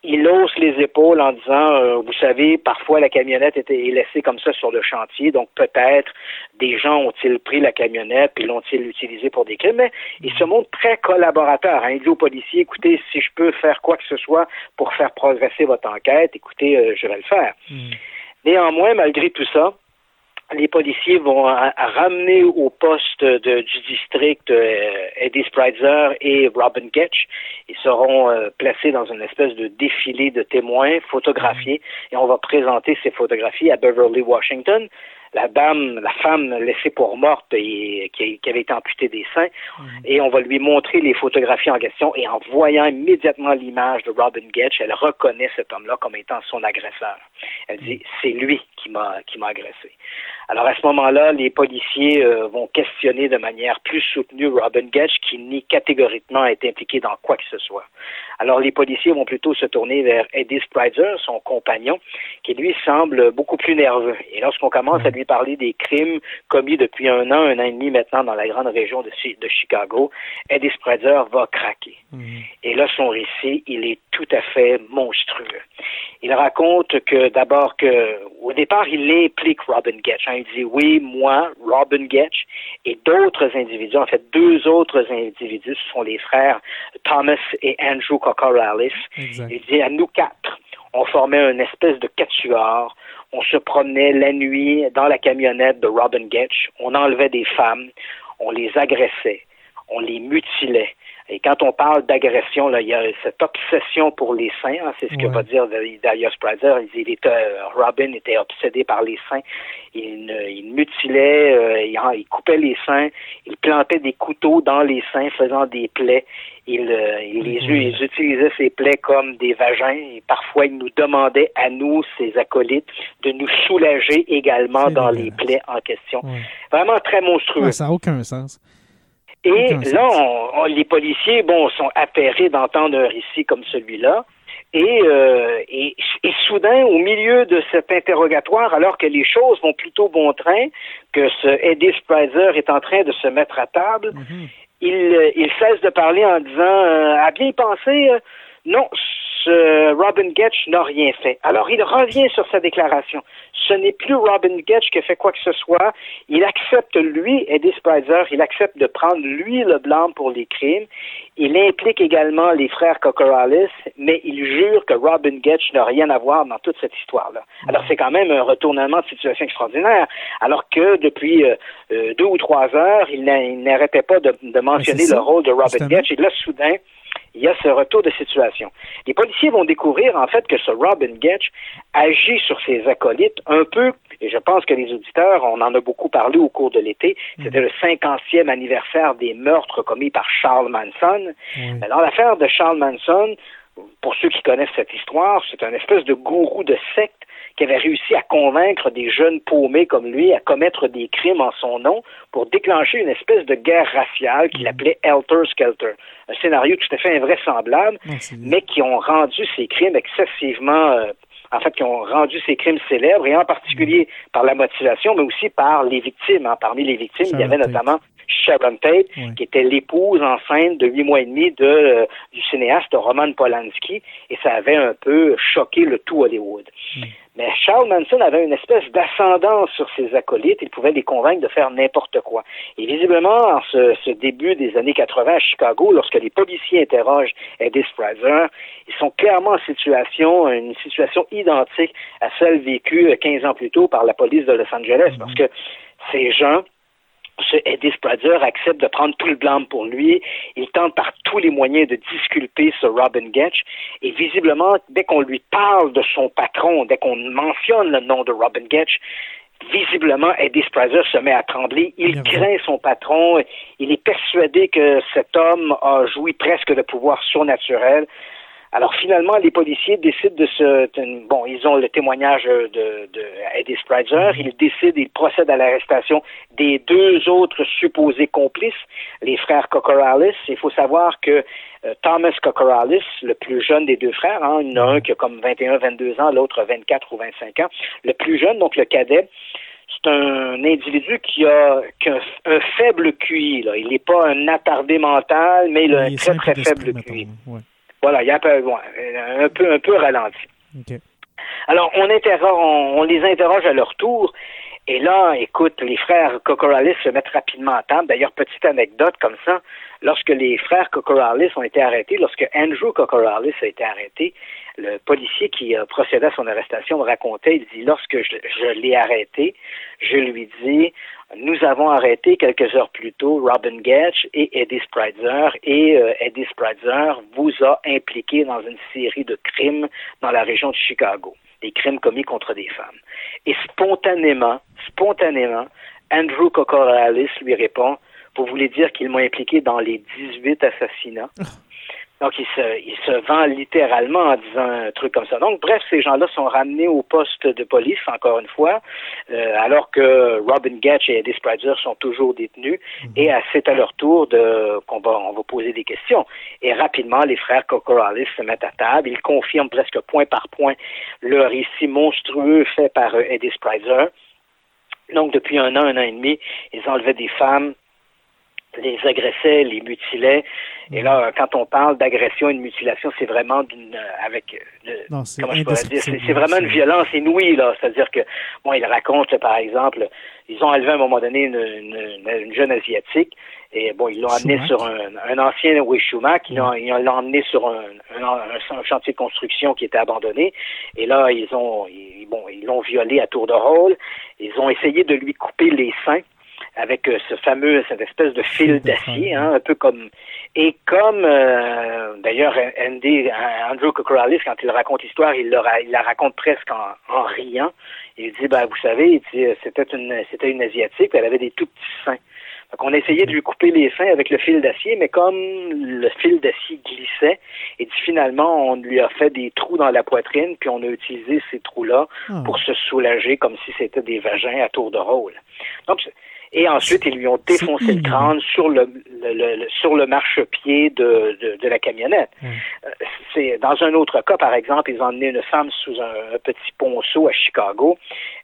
il hausse les épaules en disant, euh, vous savez, parfois la camionnette était laissée comme ça sur le chantier, donc peut-être des gens ont-ils pris la camionnette et l'ont-ils utilisée pour des crimes, mais il se montre très collaborateur. Hein. Il dit aux policiers, écoutez, si je peux faire quoi que ce soit pour faire progresser votre enquête, écoutez, euh, je vais le faire. Hmm. Néanmoins, malgré tout ça, les policiers vont ramener au poste de, du district euh, Eddie Spritzer et Robin Ketch. Ils seront euh, placés dans une espèce de défilé de témoins photographiés. Et on va présenter ces photographies à Beverly Washington la dame, la femme laissée pour morte et qui, avait été amputée des seins, et on va lui montrer les photographies en question, et en voyant immédiatement l'image de Robin Getch, elle reconnaît cet homme-là comme étant son agresseur. Elle dit, c'est lui qui m'a qui m'a agressé. Alors à ce moment-là, les policiers euh, vont questionner de manière plus soutenue Robin Getch, qui nie catégoriquement être impliqué dans quoi que ce soit. Alors les policiers vont plutôt se tourner vers Eddie Spritzer, son compagnon, qui lui semble beaucoup plus nerveux. Et lorsqu'on commence à lui parler des crimes commis depuis un an, un an et demi maintenant dans la grande région de, de Chicago, Eddie Spritzer va craquer. Mhm. Et là, son récit, il est tout à fait monstrueux. Il raconte que d'abord que au départ, il implique Robin Getch. Hein. Il dit oui, moi, Robin Getch et d'autres individus, en fait deux autres individus, ce sont les frères Thomas et Andrew Cocorales. Il dit à nous quatre, on formait une espèce de quatuor on se promenait la nuit dans la camionnette de Robin Getch, on enlevait des femmes, on les agressait, on les mutilait. Et quand on parle d'agression, il y a cette obsession pour les seins, hein, c'est ce que va dire Darius Prizer. Il, il était, euh, Robin était obsédé par les seins. Il, il mutilait, euh, il, coupait les seins, il plantait des couteaux dans les seins, faisant des plaies. Il, euh, il les, ils utilisaient ces plaies comme des vagins et parfois il nous demandait à nous, ses acolytes, de nous soulager également dans les plaies en question. Vraiment très monstrueux. ça n'a aucun sens. Et là, les policiers, bon, sont appairés d'entendre un récit comme celui-là. Et, euh, et, soudain, au milieu de cet interrogatoire, alors que les choses vont plutôt bon train, que ce Eddie Spritzer est en train de se mettre à table, mhm. il, il cesse de parler en disant euh, à bien penser, euh, non, ce Robin Getch n'a rien fait. Alors il revient sur sa déclaration. Ce n'est plus Robin Getch qui fait quoi que ce soit. Il accepte, lui, Eddie Spicer, il accepte de prendre, lui, le blanc pour les crimes. Il implique également les frères Cocorales, mais il jure que Robin Getch n'a rien à voir dans toute cette histoire-là. Alors c'est quand même un retournement de situation extraordinaire, alors que depuis euh, euh, deux ou trois heures, il n'arrêtait pas de, mentionner le rôle de Robin Getch. Et là, soudain, il y a ce retour de situation. Les policiers vont découvrir en fait que ce Robin Getch agit sur ses acolytes un peu, et je pense que les auditeurs, on en a beaucoup parlé au cours de l'été, mm. c'était le 50e anniversaire des meurtres commis par Charles Manson. Dans l'affaire de Charles Manson, pour ceux qui connaissent cette histoire, c'est un espèce de gourou de secte qui avait réussi à convaincre des jeunes paumés comme lui à commettre des crimes en son nom pour déclencher une espèce de guerre raciale qu'il mm. appelait Helter Skelter. Un scénario tout à fait invraisemblable, mais qui ont rendu ces crimes excessivement euh, en fait, qui ont rendu ces crimes célèbres, et en particulier mm. par la motivation, mais aussi par les victimes. Hein. Parmi les victimes, il y avait notamment Sharon Tate, qui était l'épouse enceinte de huit mois et demi de, euh, du cinéaste Roman Polanski, et ça avait un peu choqué le tout Hollywood. Hmm. Mais Charles Manson avait une espèce d'ascendance sur ses acolytes. Il pouvait les convaincre de faire n'importe quoi. Et visiblement, en ce, ce, début des années 80 à Chicago, lorsque les policiers interrogent Eddie Sprazer, ils sont clairement en situation, une situation identique à celle vécue 15 ans plus tôt par la police de Los Angeles. Parce que ces gens ce Eddie Sprazer accepte de prendre tout le blâme pour lui. Il tente par tous les moyens de disculper ce Robin Getch. Et visiblement, dès qu'on lui parle de son patron, dès qu'on mentionne le nom de Robin Getch, visiblement, Eddie Sprazer se met à trembler. Il craint son patron. Il est persuadé que cet homme a joui presque de pouvoir surnaturel. Alors finalement, les policiers décident de se... Bon, ils ont le témoignage de, de Eddie Spritzer. Ils décident, ils procèdent à l'arrestation des deux autres supposés complices, les frères Cocoralis. Il faut savoir que euh, Thomas Cocoralis, le plus jeune des deux frères, hein, il y en a un qui a comme 21, 22 ans, l'autre 24 ou 25 ans. Le plus jeune, donc le cadet, c'est un individu qui a, un, faible QI. Là. Il n'est pas un attardé mental, mais il a un très, très faible QI. Voilà, il y a un peu, un peu, un peu ralenti. Alors, on, on, les interroge à leur tour. Et là, écoute, les frères Cocoralis se mettent rapidement à table. D'ailleurs, petite anecdote comme ça, lorsque les frères Cocoralis ont été arrêtés, lorsque Andrew Cocoralis a été arrêté, le policier qui a procédé à son arrestation me racontait, il dit, lorsque je l'ai arrêté, je lui dis, nous avons arrêté quelques heures plus tôt Robin Getch et Eddie Spritzer et euh, Eddie Spritzer vous a impliqué dans une série de crimes dans la région de Chicago, des crimes commis contre des femmes. Et spontanément, spontanément, Andrew Cocoralis lui répond, vous voulez dire qu'il m'a impliqué dans les 18 assassinats? Donc, il se, il se vend littéralement en disant un truc comme ça. Donc, bref, ces gens-là sont ramenés au poste de police, encore une fois, euh, alors que Robin Gatch et Eddie Spritzer sont toujours détenus. Mhm. Et c'est à leur tour de qu'on va, on va poser des questions. Et rapidement, les frères Cocoralis se mettent à table. Ils confirment presque point par point le récit monstrueux fait par euh, Eddie Spritzer. Donc, depuis un an, un an et demi, ils enlevaient des femmes les agressaient, les mutilaient. Et là, quand on parle d'agression et de mutilation, c'est vraiment d'une euh, avec euh, non, comment je pourrais dire, c'est vraiment une violence inouïe là. C'est-à-dire que bon, il raconte par exemple, ils ont enlevé à un moment donné une, jeune asiatique et bon, ils l'ont amené sur un, ancien oui, Schumacher, ils l'ont emmené sur un, un, chantier de construction qui était abandonné. Et là, ils ont bon, ils l'ont violé à tour de rôle. Ils ont essayé de lui couper les seins avec euh, ce fameux, cette espèce de fil d'acier, hein, un peu comme et comme euh, d'ailleurs Andy, Andrew Cocoralis, quand il raconte l'histoire, il, il la raconte presque en, riant. Il dit, ben vous savez, c'était une c'était une asiatique, elle avait des tout petits seins. Donc on essayait de lui couper les seins avec le fil d'acier, mais comme le fil d'acier glissait, et finalement on lui a fait des trous dans la poitrine, puis on a utilisé ces trous-là ah. pour se soulager comme si c'était des vagins à tour de rôle. Donc et ensuite ils lui ont défoncé le crâne sur le, le, sur le marchepied de, de, de, la camionnette. Euh, c'est dans un autre cas, par exemple, ils ont emmené une femme sous un, petit ponceau à Chicago,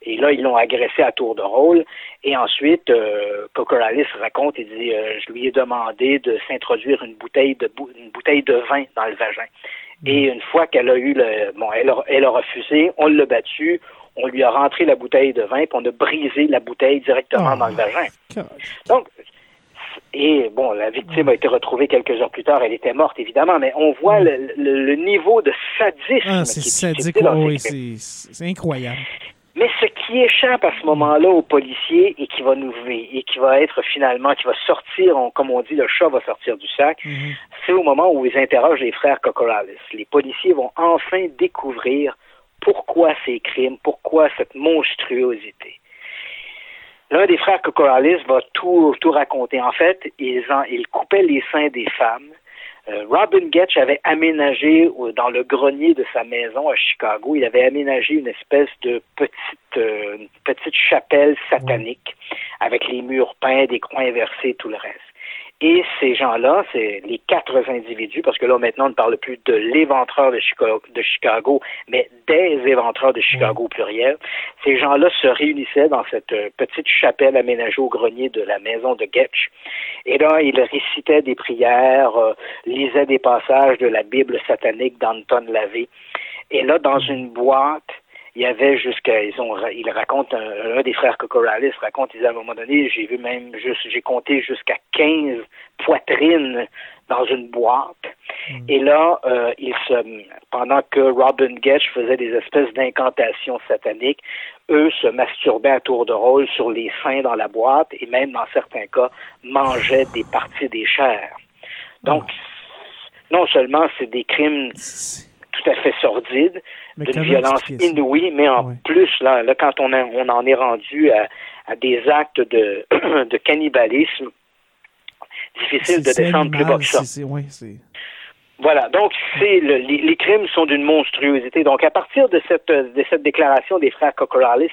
et là ils l'ont agressée à tour de rôle. Et ensuite, euh, Cocoralis raconte, il dit, euh, je lui ai demandé de s'introduire une bouteille de une bouteille de vin dans le vagin. Et une fois qu'elle a eu le, bon, elle a, elle a refusé, on l'a battu, on lui a rentré la bouteille de vin, puis on a brisé la bouteille directement oh dans le vagin. Donc, et bon, la victime a été retrouvée quelques heures plus tard. Elle était morte, évidemment, mais on voit le, niveau de sadisme. Ah, c'est sadique, oui, c'est incroyable. Mais ce qui échappe à ce moment-là aux policiers et qui va nous et qui va être finalement, qui va sortir, comme on dit, le chat va sortir du sac, mhm. c'est au moment où ils interrogent les frères Cocoralis. Les policiers vont enfin découvrir pourquoi ces crimes, pourquoi cette monstruosité. L'un des frères Cocoralis va tout, tout raconter. En fait, ils, en, ils coupaient les seins des femmes. Euh, Robin Getch avait aménagé dans le grenier de sa maison à Chicago, il avait aménagé une espèce de petite, euh, petite chapelle satanique avec les murs peints, des coins inversés, tout le reste. Et ces gens-là, c'est les quatre individus, parce que là maintenant on ne parle plus de l'éventreur de Chicago, de Chicago, mais des éventreurs de Chicago pluriel. Ces gens-là se réunissaient dans cette euh, petite chapelle aménagée au grenier de la maison de Getch. Et là, ils récitaient des prières, euh, lisaient des passages de la Bible satanique d'Anton Lavey. Et là, dans une boîte, il y avait jusqu'à ils ont il raconte un, des frères Cocoralis raconte ils à un moment donné j'ai vu même juste j'ai compté jusqu'à 15 poitrines dans une boîte. Mm. et là euh, il se pendant que Robin Getch faisait des espèces d'incantations sataniques eux se masturbaient à tour de rôle sur les seins dans la boîte et même dans certains cas mangeaient des parties des chairs. Donc non seulement c'est des crimes tout à fait sordides d'une violence inouïe, mais en plus, là, là, quand on, on en est rendu à, des actes de, de cannibalisme, difficile de descendre plus bas que ça. voilà, donc c'est le, les, crimes sont d'une monstruosité. Donc à partir de cette de cette déclaration des frères Cocoralis,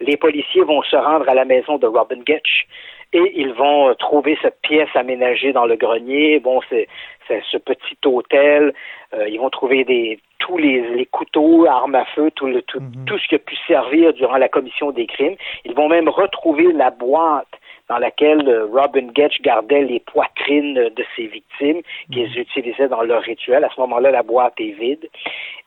les policiers vont se rendre à la maison de Robin Getch et ils vont trouver cette pièce aménagée dans le grenier. Bon, c'est ce petit hôtel. Euh, ils vont trouver des tous les, les couteaux, armes à feu, tout, le, tout, mhm. tout ce qui a pu servir durant la commission des crimes. Ils vont même retrouver la boîte dans laquelle euh, Robin Getch gardait les poitrines de ses victimes qu'ils mhm. utilisaient dans leur rituel. À ce moment-là, la boîte est vide.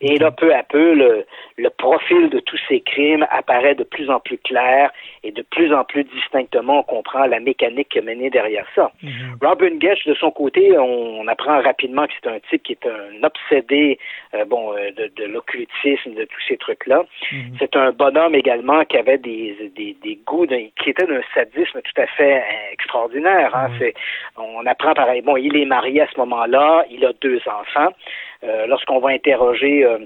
Et là, peu à peu, le, le profil de tous ces crimes apparaît de plus en plus clair et de plus en plus distinctement, on comprend la mécanique menée derrière ça. Mhm. Robin Getch, de son côté, on, apprend rapidement que c'est un type qui est un obsédé, euh, bon, euh, de, de l'occultisme, de tous ces trucs-là. Mhm. C'est un bonhomme également qui avait des, des, des goûts, qui était d'un sadisme tout à fait extraordinaire. Hein. C'est, on apprend pareil. Bon, il est marié à ce moment-là, il a deux enfants. Euh, lorsqu'on va interroger euh,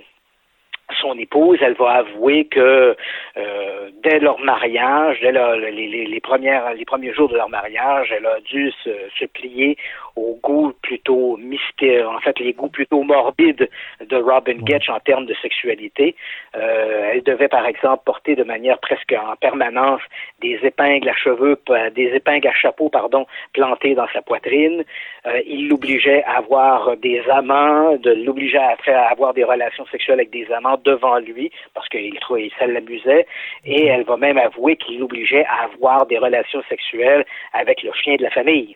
son épouse, elle va avouer que euh, dès leur mariage, dès les, les, premières, les premiers jours de leur mariage, elle a dû se, se plier aux goûts plutôt mystérieux, en fait, les goûts plutôt morbides de Robin Getch en termes de sexualité. Euh, elle devait, par exemple, porter de manière presque en permanence des épingles à cheveux, des épingles à chapeau, pardon, plantées dans sa poitrine. Euh, il l'obligeait à avoir des amants, de l'obligeait à, à avoir des relations sexuelles avec des amants devant lui parce qu'il trouvait ça l'amusait et elle va même avouer qu'il l'obligeait à avoir des relations sexuelles avec le chien de la famille.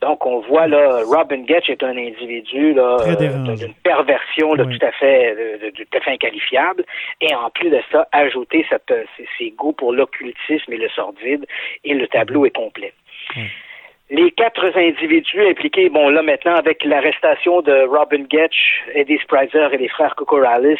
Donc, on voit là, Robin Getch est un individu là, euh, d'une perversion là, tout à fait, de, tout à fait inqualifiable. Et en plus de ça, ajouter cette, ses, goûts pour l'occultisme et le sordide, et le tableau est complet. Les quatre individus impliqués, bon là maintenant avec l'arrestation de Robin Getch, Eddie Sprizer et les frères Cocoralis,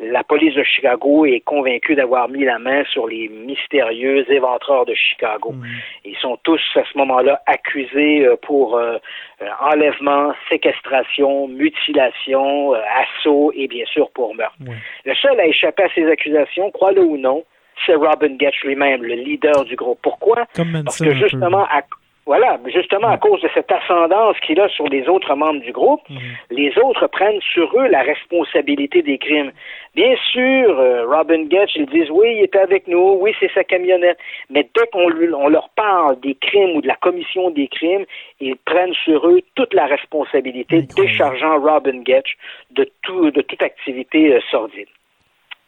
la police de Chicago est convaincue d'avoir mis la main sur les mystérieux éventreurs de Chicago. Mm. Ils sont tous à ce moment-là accusés euh, pour euh, euh, enlèvement, séquestration, mutilation, assaut et bien sûr pour meurtre. Le seul à échapper à ces accusations, crois-le ou non, c'est Robin Getch lui-même, le leader du groupe. Pourquoi? Parce que justement, à, voilà, justement à cause de cette ascendance qu'il a sur les autres membres du groupe, mhm. les autres prennent sur eux la responsabilité des crimes. Bien sûr, euh, Robin Getch, ils disent oui, il était avec nous, oui, c'est sa camionnette, mais dès qu'on on leur parle des crimes ou de la commission des crimes, ils prennent sur eux toute la responsabilité, déchargeant Robin Getch de, tout, de toute activité euh, sordide.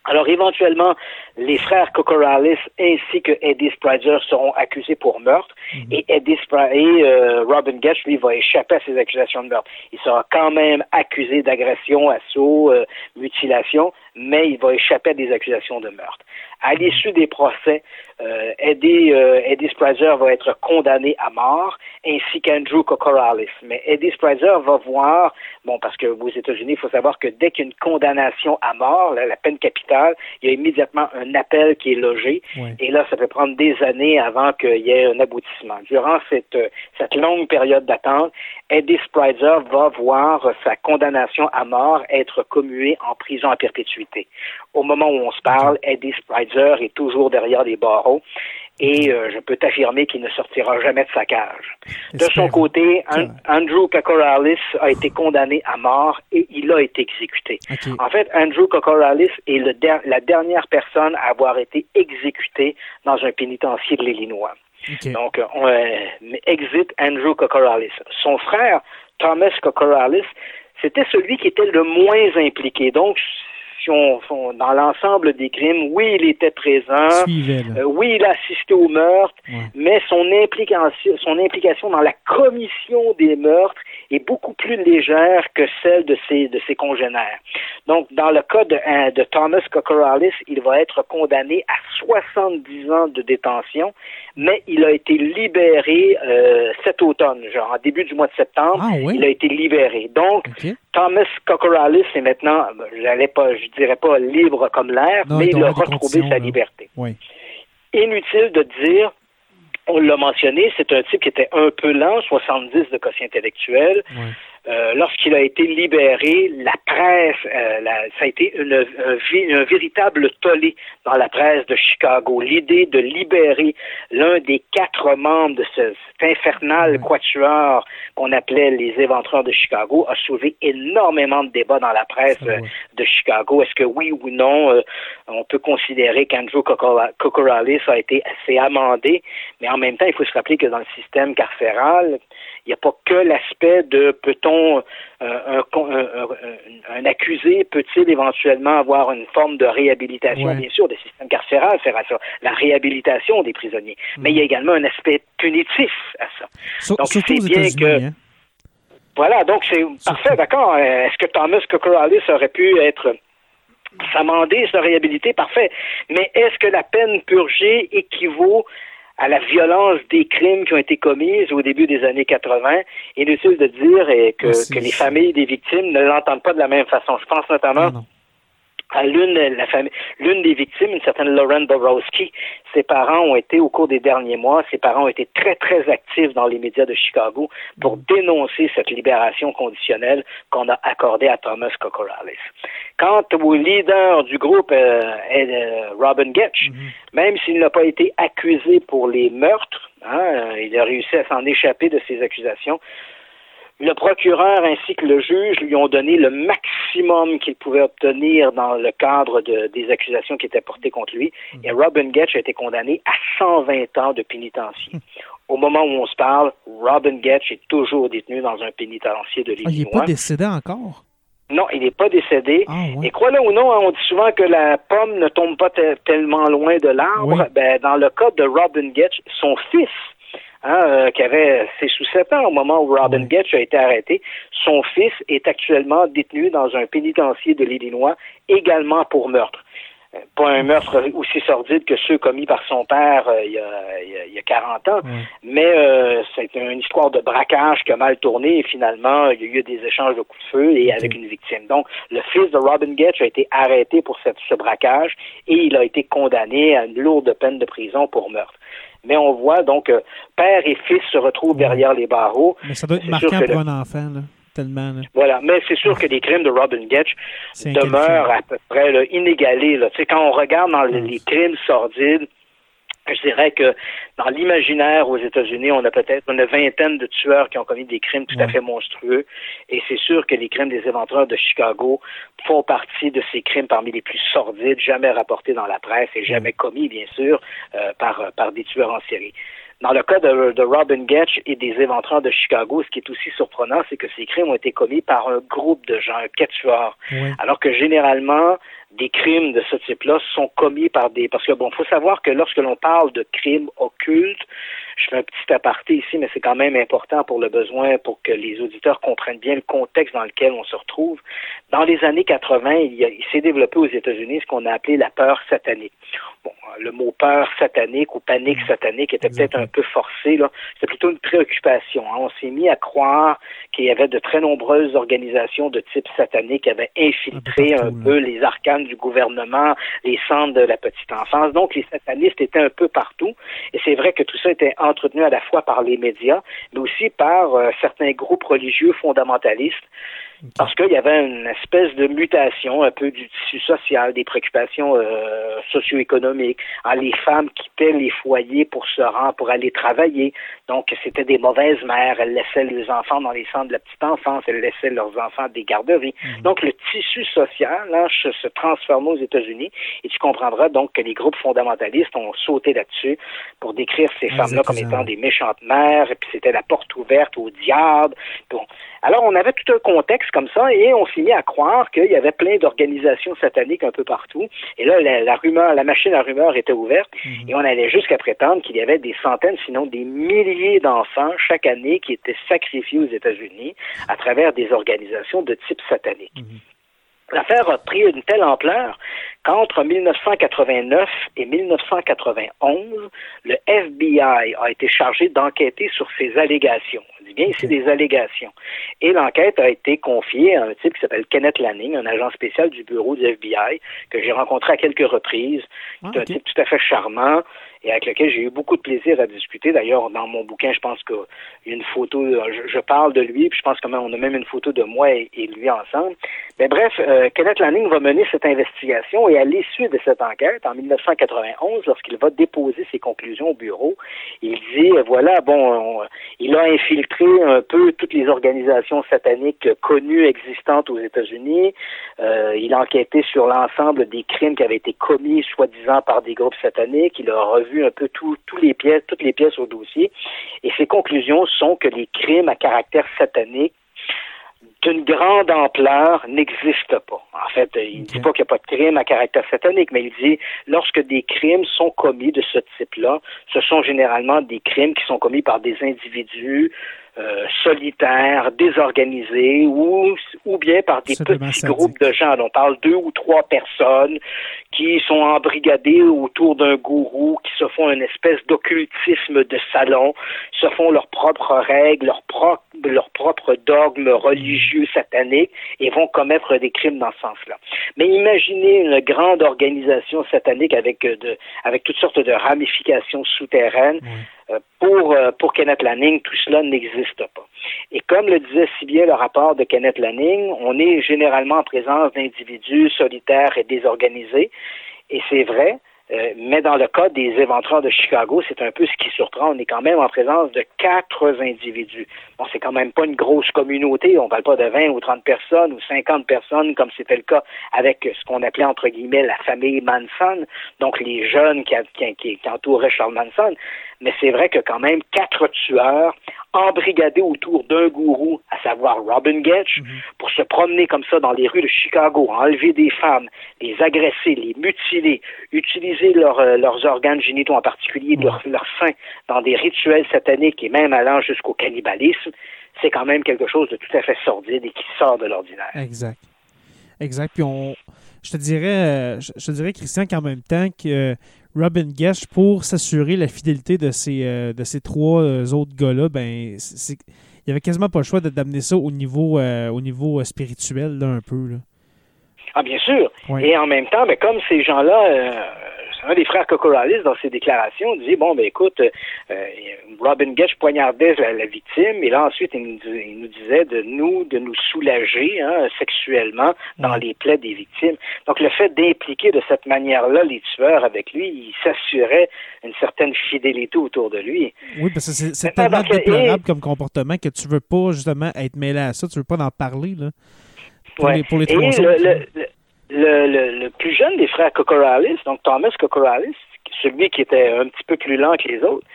Alors éventuellement, les frères Cocoralis ainsi que Eddie Sprizer seront accusés pour meurtre mhm. et Eddie et euh, Robin Getch lui va échapper à ces accusations de meurtre. Il sera quand même accusé d'agression, assaut, euh, mutilation, mais il va échapper à des accusations de meurtre. À mhm. l'issue des procès, euh, Eddie, euh, Eddie Sprizer va être condamné à mort, ainsi qu'Andrew Cocoralis. Mais Eddie Sprizer va voir, bon, parce que aux États-Unis, il faut savoir que dès qu'il y a une condamnation à mort, la peine capitale, il y a immédiatement un appel qui est logé, et là, ça peut prendre des années avant qu'il y ait un aboutissement. Durant cette, cette longue période d'attente, Eddie Sprizer va voir sa condamnation à mort être commuée en prison à perpétuité. Au moment où on se parle, Eddie Sprizer est toujours derrière les barreaux et euh, je peux t'affirmer qu'il ne sortira jamais de sa cage. De son côté, Andrew Kokoralis a été condamné à mort et il a été exécuté. En fait, Andrew Kokoralis est le la dernière personne à avoir été exécutée dans un pénitencier de l'Illinois. Donc, on, euh, exit Andrew Kokoralis. Son frère, Thomas Kokoralis, c'était celui qui était le moins impliqué. Donc, dans l'ensemble des crimes, oui, il était présent, euh, oui, il a assisté au meurtre, mais son implication, son implication dans la commission des meurtres est beaucoup plus légère que celle de ses, de ses congénères. Donc, dans le cas de, hein, de Thomas Kokoralis, il va être condamné à 70 ans de détention, mais il a été libéré euh, cet automne, genre en début du mois de septembre, ah, il a été libéré. Donc, Thomas Kokoralis est maintenant, j'allais pas, je dirais pas libre comme l'air, mais il a retrouvé sa liberté. Inutile de dire on l'a mentionné, c'est un type qui était un peu lent, 70 de quotient intellectuel. Euh, lorsqu'il a été libéré, la presse, euh, ça a été une, un, véritable tollé dans la presse de Chicago. L'idée de libérer l'un des quatre membres de ce, cet infernal quatuor qu'on appelait les éventreurs de Chicago a soulevé énormément de débats dans la presse euh, de Chicago. Est-ce que oui ou non, on peut considérer qu'Andrew Kokoralis a été assez amendé, mais en même temps, il faut se rappeler que dans le système carcéral, il n'y a pas que l'aspect de peut-on euh, un, accusé peut-il éventuellement avoir une forme de réhabilitation, bien sûr, des systèmes carcérales, faire ça, la réhabilitation des prisonniers. Mais il y a également un aspect punitif à ça. donc c'est bien que hein. voilà, donc c'est parfait, d'accord. Est-ce que Thomas Kokoralis aurait pu être s'amender, se réhabiliter, parfait. Mais est-ce que la peine purgée équivaut à la violence des crimes qui ont été commis au début des années 80. Inutile de dire que, ah, que les familles des victimes ne l'entendent pas de la même façon. Je pense notamment l'une la famille, l'une des victimes, une certaine Lauren Borowski. Ses parents ont été, au cours des derniers mois, ses parents ont été très, très actifs dans les médias de Chicago pour dénoncer cette libération conditionnelle qu'on a accordée à Thomas Kokoralis. Quant au leader du groupe, euh, euh, Robin Getch, mm-hmm. même s'il n'a pas été accusé pour les meurtres, hein, euh, il a réussi à s'en échapper de ces accusations, le procureur ainsi que le juge lui ont donné le maximum qu'il pouvait obtenir dans le cadre de, des accusations qui étaient portées contre lui. Et Robin Getch a été condamné à 120 ans de pénitencier. Au moment où on se parle, Robin Getch est toujours détenu dans un pénitencier de l'Illinois. Ah, il n'est pas décédé encore? Non, il n'est pas décédé. Ah, Et crois-le ou non, hein, on dit souvent que la pomme ne tombe pas tellement loin de l'arbre. Ben, dans le cas de Robin Getch, son fils Hein, euh, qui avait ses sous ans au moment où Robin Getch a été arrêté. Son fils est actuellement détenu dans un pénitencier de l'Illinois, également pour meurtre. Euh, pas un meurtre aussi sordide que ceux commis par son père euh, il, y a, il, y a, 40 ans, mais c'est une histoire de braquage qui a mal tourné et finalement il y a eu des échanges de coups de feu et avec une victime. Donc le fils de Robin Getch a été arrêté pour cette, ce braquage et il a été condamné à une lourde peine de prison pour meurtre. Mais on voit donc euh, père et fils se retrouvent derrière les barreaux. Mais ça doit être marquant pour un enfant, là. Tellement, Voilà, mais c'est sûr que les crimes de Robin Getch demeurent à peu près inégalés. Là. Quand on regarde dans les crimes sordides, je dirais que dans l'imaginaire aux États-Unis, on a peut-être une vingtaine de tueurs qui ont commis des crimes tout à fait monstrueux. Et c'est sûr que les crimes des éventreurs de Chicago font partie de ces crimes parmi les plus sordides, jamais rapportés dans la presse et jamais commis, bien sûr, euh, par, par des tueurs en série. Dans le cas de, de, Robin Getch et des éventreurs de Chicago, ce qui est aussi surprenant, c'est que ces crimes ont été commis par un groupe de gens, un quatuor. Alors que généralement, des crimes de ce type-là sont commis par des... Parce que, bon, faut savoir que lorsque l'on parle de crimes occultes, je fais un petit aparté ici, mais c'est quand même important pour le besoin, pour que les auditeurs comprennent bien le contexte dans lequel on se retrouve. Dans les années 80, il, il s'est développé aux États-Unis ce qu'on a appelé la peur satanique. Bon, le mot peur satanique ou panique mm. satanique était peut-être un peu forcé. Là. C'était plutôt une préoccupation. Hein. On s'est mis à croire qu'il y avait de très nombreuses organisations de type satanique qui avaient infiltré un, peu les arcanes du gouvernement, les centres de la petite enfance. Donc, les satanistes étaient un peu partout. Et c'est vrai que tout ça était entretenu à la fois par les médias, mais aussi par euh, certains groupes religieux fondamentalistes Parce qu'il y avait une espèce de mutation un peu du tissu social, des préoccupations euh, socio-économiques. Ah, les femmes quittaient les foyers pour se rendre, pour aller travailler. Donc, c'était des mauvaises mères. Elles laissaient les enfants dans les centres de la petite enfance. Elles laissaient leurs enfants à des garderies. Mhm. Donc, le tissu social là, se, transforme aux États-Unis. Et tu comprendras donc que les groupes fondamentalistes ont sauté là-dessus pour décrire ces femmes-là comme étant des méchantes mères. Et puis, c'était la porte ouverte au diable. Bon. Alors, on avait tout un contexte comme ça et on s'est mis à croire qu'il y avait plein d'organisations sataniques un peu partout. Et là, la, rumeur, la machine à rumeurs était ouverte mhm. et on allait jusqu'à prétendre qu'il y avait des centaines, sinon des milliers d'enfants chaque année qui étaient sacrifiés aux États-Unis à travers des organisations de type satanique. Mhm. L'affaire a pris une telle ampleur qu'entre 1989 et 1991, le FBI a été chargé d'enquêter sur ces allégations. Dit bien ici des allégations. Et l'enquête a été confiée à un type qui s'appelle Kenneth Lanning, un agent spécial du bureau du FBI, que j'ai rencontré à quelques reprises. C'est ah, un type tout à fait charmant, et avec lequel j'ai eu beaucoup de plaisir à discuter. D'ailleurs, dans mon bouquin, je pense qu'il y a une photo, je, parle de lui, puis je pense qu'on a même une photo de moi et, lui ensemble. Mais bref, euh, Kenneth Lanning va mener cette investigation et à l'issue de cette enquête, en 1991, lorsqu'il va déposer ses conclusions au bureau, il dit, voilà, bon, il a infiltré un peu toutes les organisations sataniques connues, existantes aux États-Unis. Euh, il a enquêté sur l'ensemble des crimes qui avaient été commis, soi-disant, par des groupes sataniques. Il a revu un peu tous les pièces, toutes les pièces au dossier. Et ses conclusions sont que les crimes à caractère satanique d'une grande ampleur n'existent pas. En fait, il ne dit pas qu'il n'y a pas de crime à caractère satanique, mais il dit lorsque des crimes sont commis de ce type-là, ce sont généralement des crimes qui sont commis par des individus euh, solitaires, désorganisés, ou, ou bien par des petits groupes de gens. On parle deux ou trois personnes qui sont embrigadées autour d'un gourou, qui se font une espèce d'occultisme de salon, se font leurs propres règles, leurs propres leur propre dogme religieux satanique et vont commettre des crimes dans ce sens-là. Mais imaginez une grande organisation satanique avec, euh, de, avec toutes sortes de ramifications souterraines. Pour, euh, pour Kenneth Lanning, tout cela n'existe pas. Et comme le disait si bien le rapport de Kenneth Lanning, on est généralement en présence d'individus solitaires et désorganisés. Et c'est vrai, euh, mais dans le cas des éventreurs de Chicago, c'est un peu ce qui surprend. On est quand même en présence de quatre individus. Bon, c'est quand même pas une grosse communauté. On parle pas de 20 ou 30 personnes ou 50 personnes comme c'était le cas avec ce qu'on appelait entre guillemets la famille Manson, donc les jeunes qui entouraient Charles Manson. Mais c'est vrai que quand même quatre tueurs embrigadés autour d'un gourou, à savoir Robin Getch, mhm. pour se promener comme ça dans les rues de Chicago, enlever des femmes, les agresser, les mutiler, utiliser euh, leurs organes génitaux, en particulier leurs leur seins, dans des rituels sataniques et même allant jusqu'au cannibalisme, c'est quand même quelque chose de tout à fait sordide et qui sort de l'ordinaire. Exact. Exact. Puis on, je te dirais, euh, je, te dirais, Christian, qu'en même temps que Robin Gesh, pour s'assurer la fidélité de ces, euh, de ces trois euh, autres gars-là, ben, il n'y avait quasiment pas le choix d'amener ça au niveau, euh, au niveau spirituel, là, un peu. Là. Ah, bien sûr. Et en même temps, ben, comme ces gens-là un des frères Cocoralis, dans ses déclarations, disait bon, ben écoute, euh, Robin Getch poignardait la, victime, et là ensuite il nous, disait de nous, de nous soulager hein, sexuellement dans les plaies des victimes. Donc le fait d'impliquer de cette manière-là les tueurs avec lui, il s'assurait une certaine fidélité autour de lui. Oui, parce que c'est tellement déplorable comme comportement que tu veux pas justement être mêlé à ça, tu veux pas en parler là. Pour les, pour les le, le, plus jeune des frères Cocoralis, donc Thomas Cocoralis, celui qui était un petit peu plus lent que les autres,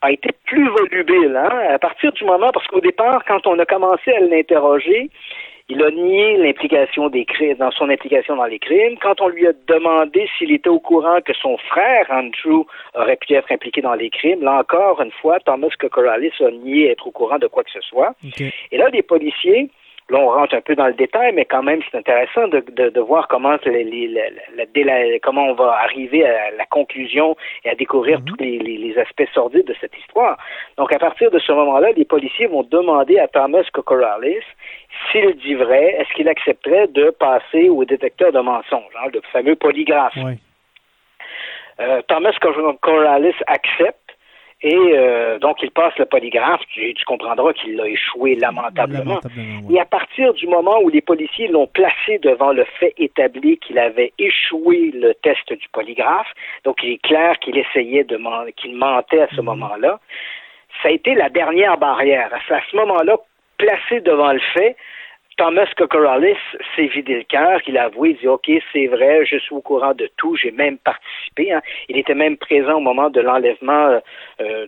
a été plus volubile. Hein? À partir du moment, parce qu'au départ, quand on a commencé à l'interroger, il a nié l'implication des crimes, dans son implication dans les crimes. Quand on lui a demandé s'il était au courant que son frère Andrew aurait pu être impliqué dans les crimes, là encore une fois, Thomas Cocoralis a nié être au courant de quoi que ce soit. Et là, les policiers Là, on rentre un peu dans le détail, mais quand même, c'est intéressant de, de, de, voir comment, les, comment on va arriver à la conclusion et à découvrir mhm. tous les, les, aspects sordides de cette histoire. Donc, à partir de ce moment-là, les policiers vont demander à Thomas Cocoralis s'il dit vrai, est-ce qu'il accepterait de passer au détecteur de mensonges, hein, le fameux polygraphe. Euh, Thomas Cocoralis accepte Et euh, donc, il passe le polygraphe. Tu, comprendras qu'il a échoué lamentablement. Et à partir du moment où les policiers l'ont placé devant le fait établi qu'il avait échoué le test du polygraphe, donc il est clair qu'il essayait de qu'il mentait à ce mhm. moment-là, ça a été la dernière barrière. À ce moment-là, placé devant le fait, Thomas Kokoralis s'est vidé le cœur, il a avoué, il dit OK, c'est vrai, je suis au courant de tout, j'ai même participé. Hein. Il était même présent au moment de l'enlèvement euh,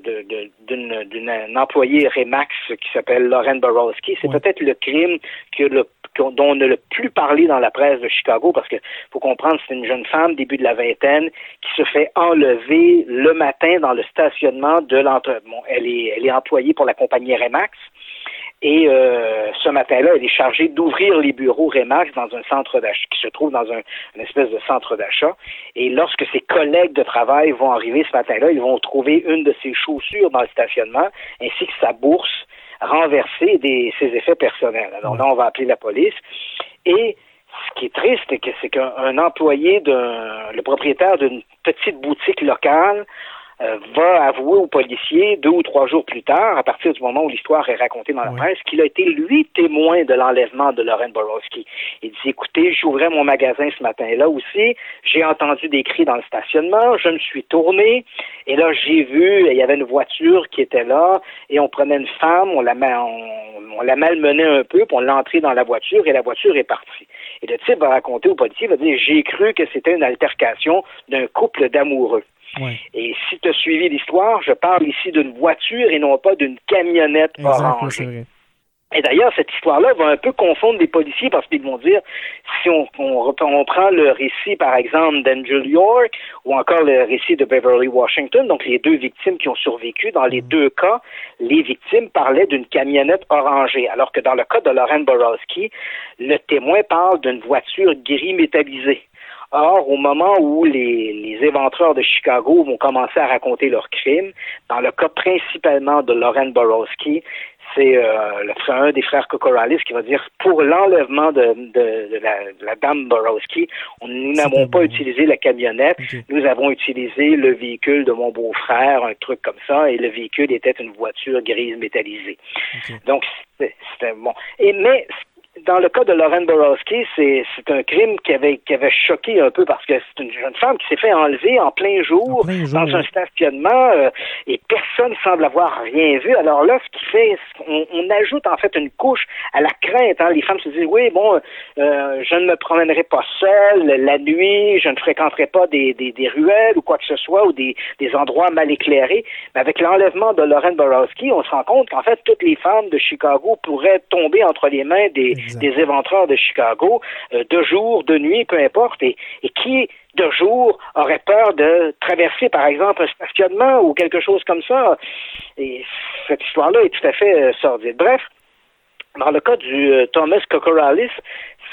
d'une employée Remax qui s'appelle Lauren Borowski. C'est peut-être le crime que le dont on a le plus parlé dans la presse de Chicago, parce que faut comprendre, c'est une jeune femme, début de la vingtaine, qui se fait enlever le matin dans le stationnement de l'entre... Bon, elle est, elle est employée pour la compagnie Remax. Et euh, ce matin-là, elle est chargée d'ouvrir les bureaux Remax dans un centre d'achat, qui se trouve dans un, une espèce de centre d'achat. Et lorsque ses collègues de travail vont arriver ce matin-là, ils vont trouver une de ses chaussures dans le stationnement, ainsi que sa bourse renversée des ses effets personnels. Alors là, on va appeler la police. Et ce qui est triste, c'est qu'un employé le propriétaire d'une petite boutique locale euh, va avouer aux policiers deux ou trois jours plus tard, à partir du moment où l'histoire est racontée dans la presse, qu'il a été lui témoin de l'enlèvement de Lauren Borowski. Il dit écoutez, j'ouvrais mon magasin ce matin-là aussi, j'ai entendu des cris dans le stationnement, je me suis tourné et là j'ai vu, il y avait une voiture qui était là et on prenait une femme, on la on, on la malmenait un peu, puis on l'a entrée dans la voiture et la voiture est partie. Et le type va raconter aux policiers, va dire j'ai cru que c'était une altercation d'un couple d'amoureux. Et si tu as suivi l'histoire, je parle ici d'une voiture et non pas d'une camionnette orange. Et d'ailleurs, cette histoire-là va un peu confondre les policiers parce qu'ils vont dire, si on, on, prend le récit, par exemple, d'Angel York ou encore le récit de Beverly Washington, donc les deux victimes qui ont survécu, dans les mm. deux cas, les victimes parlaient d'une camionnette orangée, alors que dans le cas de Lauren Borowski, le témoin parle d'une voiture gris métallisée. Or, au moment où les, les éventreurs de Chicago vont commencer à raconter leurs crimes, dans le cas principalement de Lauren Borowski, c'est euh, un des frères Kokoralis qui va dire pour l'enlèvement de, de, la, dame Borowski, nous n'avons pas utilisé la camionnette, nous avons utilisé le véhicule de mon beau-frère, un truc comme ça, et le véhicule était une voiture grise métallisée. Donc c'était bon. Et mais dans le cas de Lauren Borowski, c'est un crime qui avait, qui avait choqué un peu parce que c'est une jeune femme qui s'est fait enlever en plein jour, dans un stationnement euh, et personne semble avoir rien vu. Alors là, ce qui fait, on, on ajoute en fait une couche à la crainte. Hein. Les femmes se disent, oui, bon, euh, je ne me promènerai pas seule la nuit, je ne fréquenterai pas des, des, des, ruelles ou quoi que ce soit ou des, des endroits mal éclairés. Mais avec l'enlèvement de Lauren Borowski, on se rend compte qu'en fait, toutes les femmes de Chicago pourraient tomber entre les mains des des éventreurs de Chicago, euh, de jour, de nuit, peu importe, et, qui de jour aurait peur de traverser, par exemple, un stationnement ou quelque chose comme ça. Et cette histoire-là est tout à fait euh, sordide. Bref, dans le cas du euh, Thomas Kokoralis,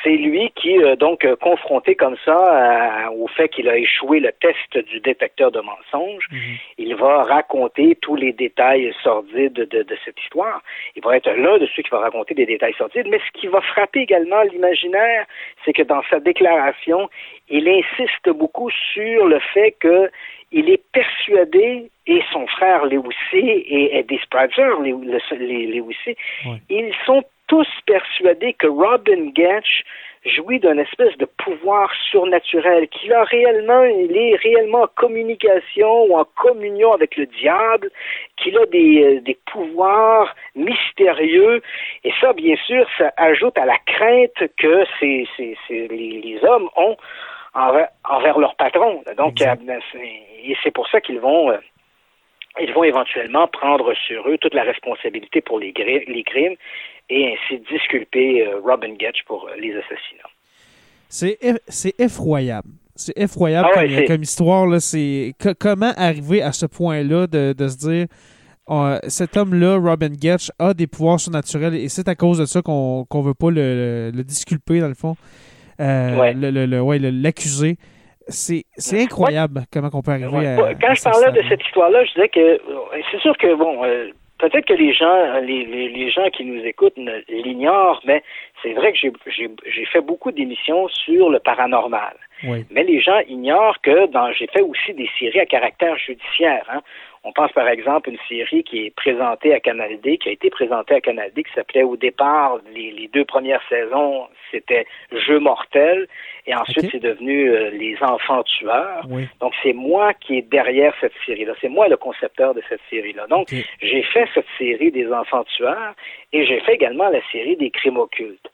c'est lui qui, euh, donc, euh, confronté comme ça au fait qu'il a échoué le test du détecteur de mensonges, mhm. il va raconter tous les détails sordides de, cette histoire. Il va être l'un de ceux qui va raconter des détails sordides, mais ce qui va frapper également l'imaginaire, c'est que dans sa déclaration, il insiste beaucoup sur le fait que il est persuadé, et son frère Lewis et Eddie Spratzer, les, les, ils sont tous persuadés que Robin Getch jouit d'une espèce de pouvoir surnaturel, qu'il a réellement, il est réellement en communication ou en communion avec le diable, qu'il a des, euh, des pouvoirs mystérieux. Et ça, bien sûr, ça ajoute à la crainte que ces, ces, ces les, les, hommes ont envers, envers leur patron. Donc, euh, et c'est pour ça qu'ils vont euh, ils vont éventuellement prendre sur eux toute la responsabilité pour les, les crimes et ainsi disculper euh, Robin Getch pour euh, les assassinats. C'est effroyable. C'est effroyable ah comme, histoire. Là, comment arriver à ce point-là de, de, se dire cet homme-là, Robin Getch, a des pouvoirs surnaturels et c'est à cause de ça qu'on ne veut pas le, le, disculper, dans le fond. Euh, le, l'accuser. C'est incroyable comment on peut arriver à. Quand je parlais de cette histoire-là, je disais que c'est sûr que, bon, peut-être que les gens, les, les, gens qui nous écoutent l'ignorent, mais c'est vrai que j'ai fait beaucoup d'émissions sur le paranormal. Mais les gens ignorent que j'ai fait aussi des séries à caractère judiciaire. Hein. On pense par exemple à une série qui est présentée à Canal D, qui a été présentée à Canal D, qui s'appelait au départ, les, deux premières saisons, c'était Jeu mortel, et ensuite c'est devenu euh, Les enfants tueurs. Donc c'est moi qui est derrière cette série-là, c'est moi le concepteur de cette série-là. Donc j'ai fait cette série des enfants tueurs, et j'ai fait également la série des crimes occultes.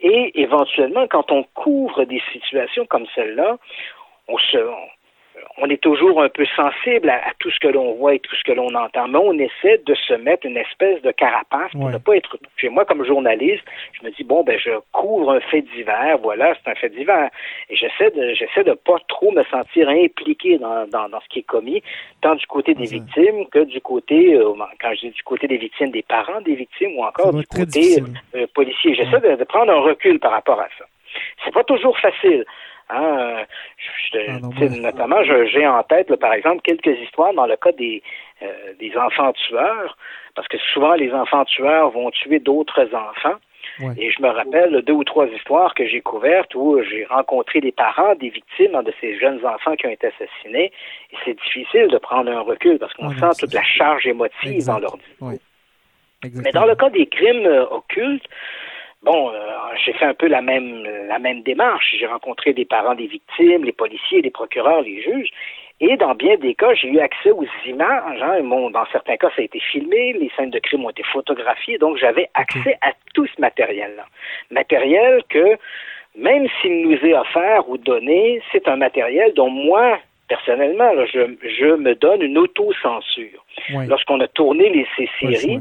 Et éventuellement, quand on couvre des situations comme celle-là, on se, on est toujours un peu sensible à, tout ce que l'on voit et tout ce que l'on entend, mais on essaie de se mettre une espèce de carapace pour ne pas être chez moi comme journaliste. Je me dis bon ben je couvre un fait divers, voilà c'est un fait divers, et j'essaie de j'essaie de pas trop me sentir impliqué dans, dans, ce qui est commis, tant du côté des victimes que du côté euh, quand je dis du côté des victimes, des parents des victimes ou encore du côté euh, policier. J'essaie de prendre un recul par rapport à ça. C'est pas toujours facile. Hein, ah, notamment, j'ai en tête, par exemple, quelques histoires dans le cas des, euh, des enfants tueurs, parce que souvent les enfants tueurs vont tuer d'autres enfants. Et je me rappelle deux ou trois histoires que j'ai couvertes où j'ai rencontré les parents des victimes de ces jeunes enfants qui ont été assassinés. Et c'est difficile de prendre un recul parce qu'on sent toute la charge émotive dans leur discours. Mais dans le cas des crimes euh, occultes, bon, euh, j'ai fait un peu la même la même démarche. J'ai rencontré des parents des victimes, les policiers, les procureurs, les juges. Et dans bien des cas, j'ai eu accès aux images. Hein, dans certains cas, ça a été filmé, les scènes de crime ont été photographiées, donc j'avais accès à tout ce matériel-là. Matériel que, même s'il nous est offert ou donné, c'est un matériel dont moi, personnellement, je, je me donne une autocensure. Lorsqu'on a tourné les, ces séries,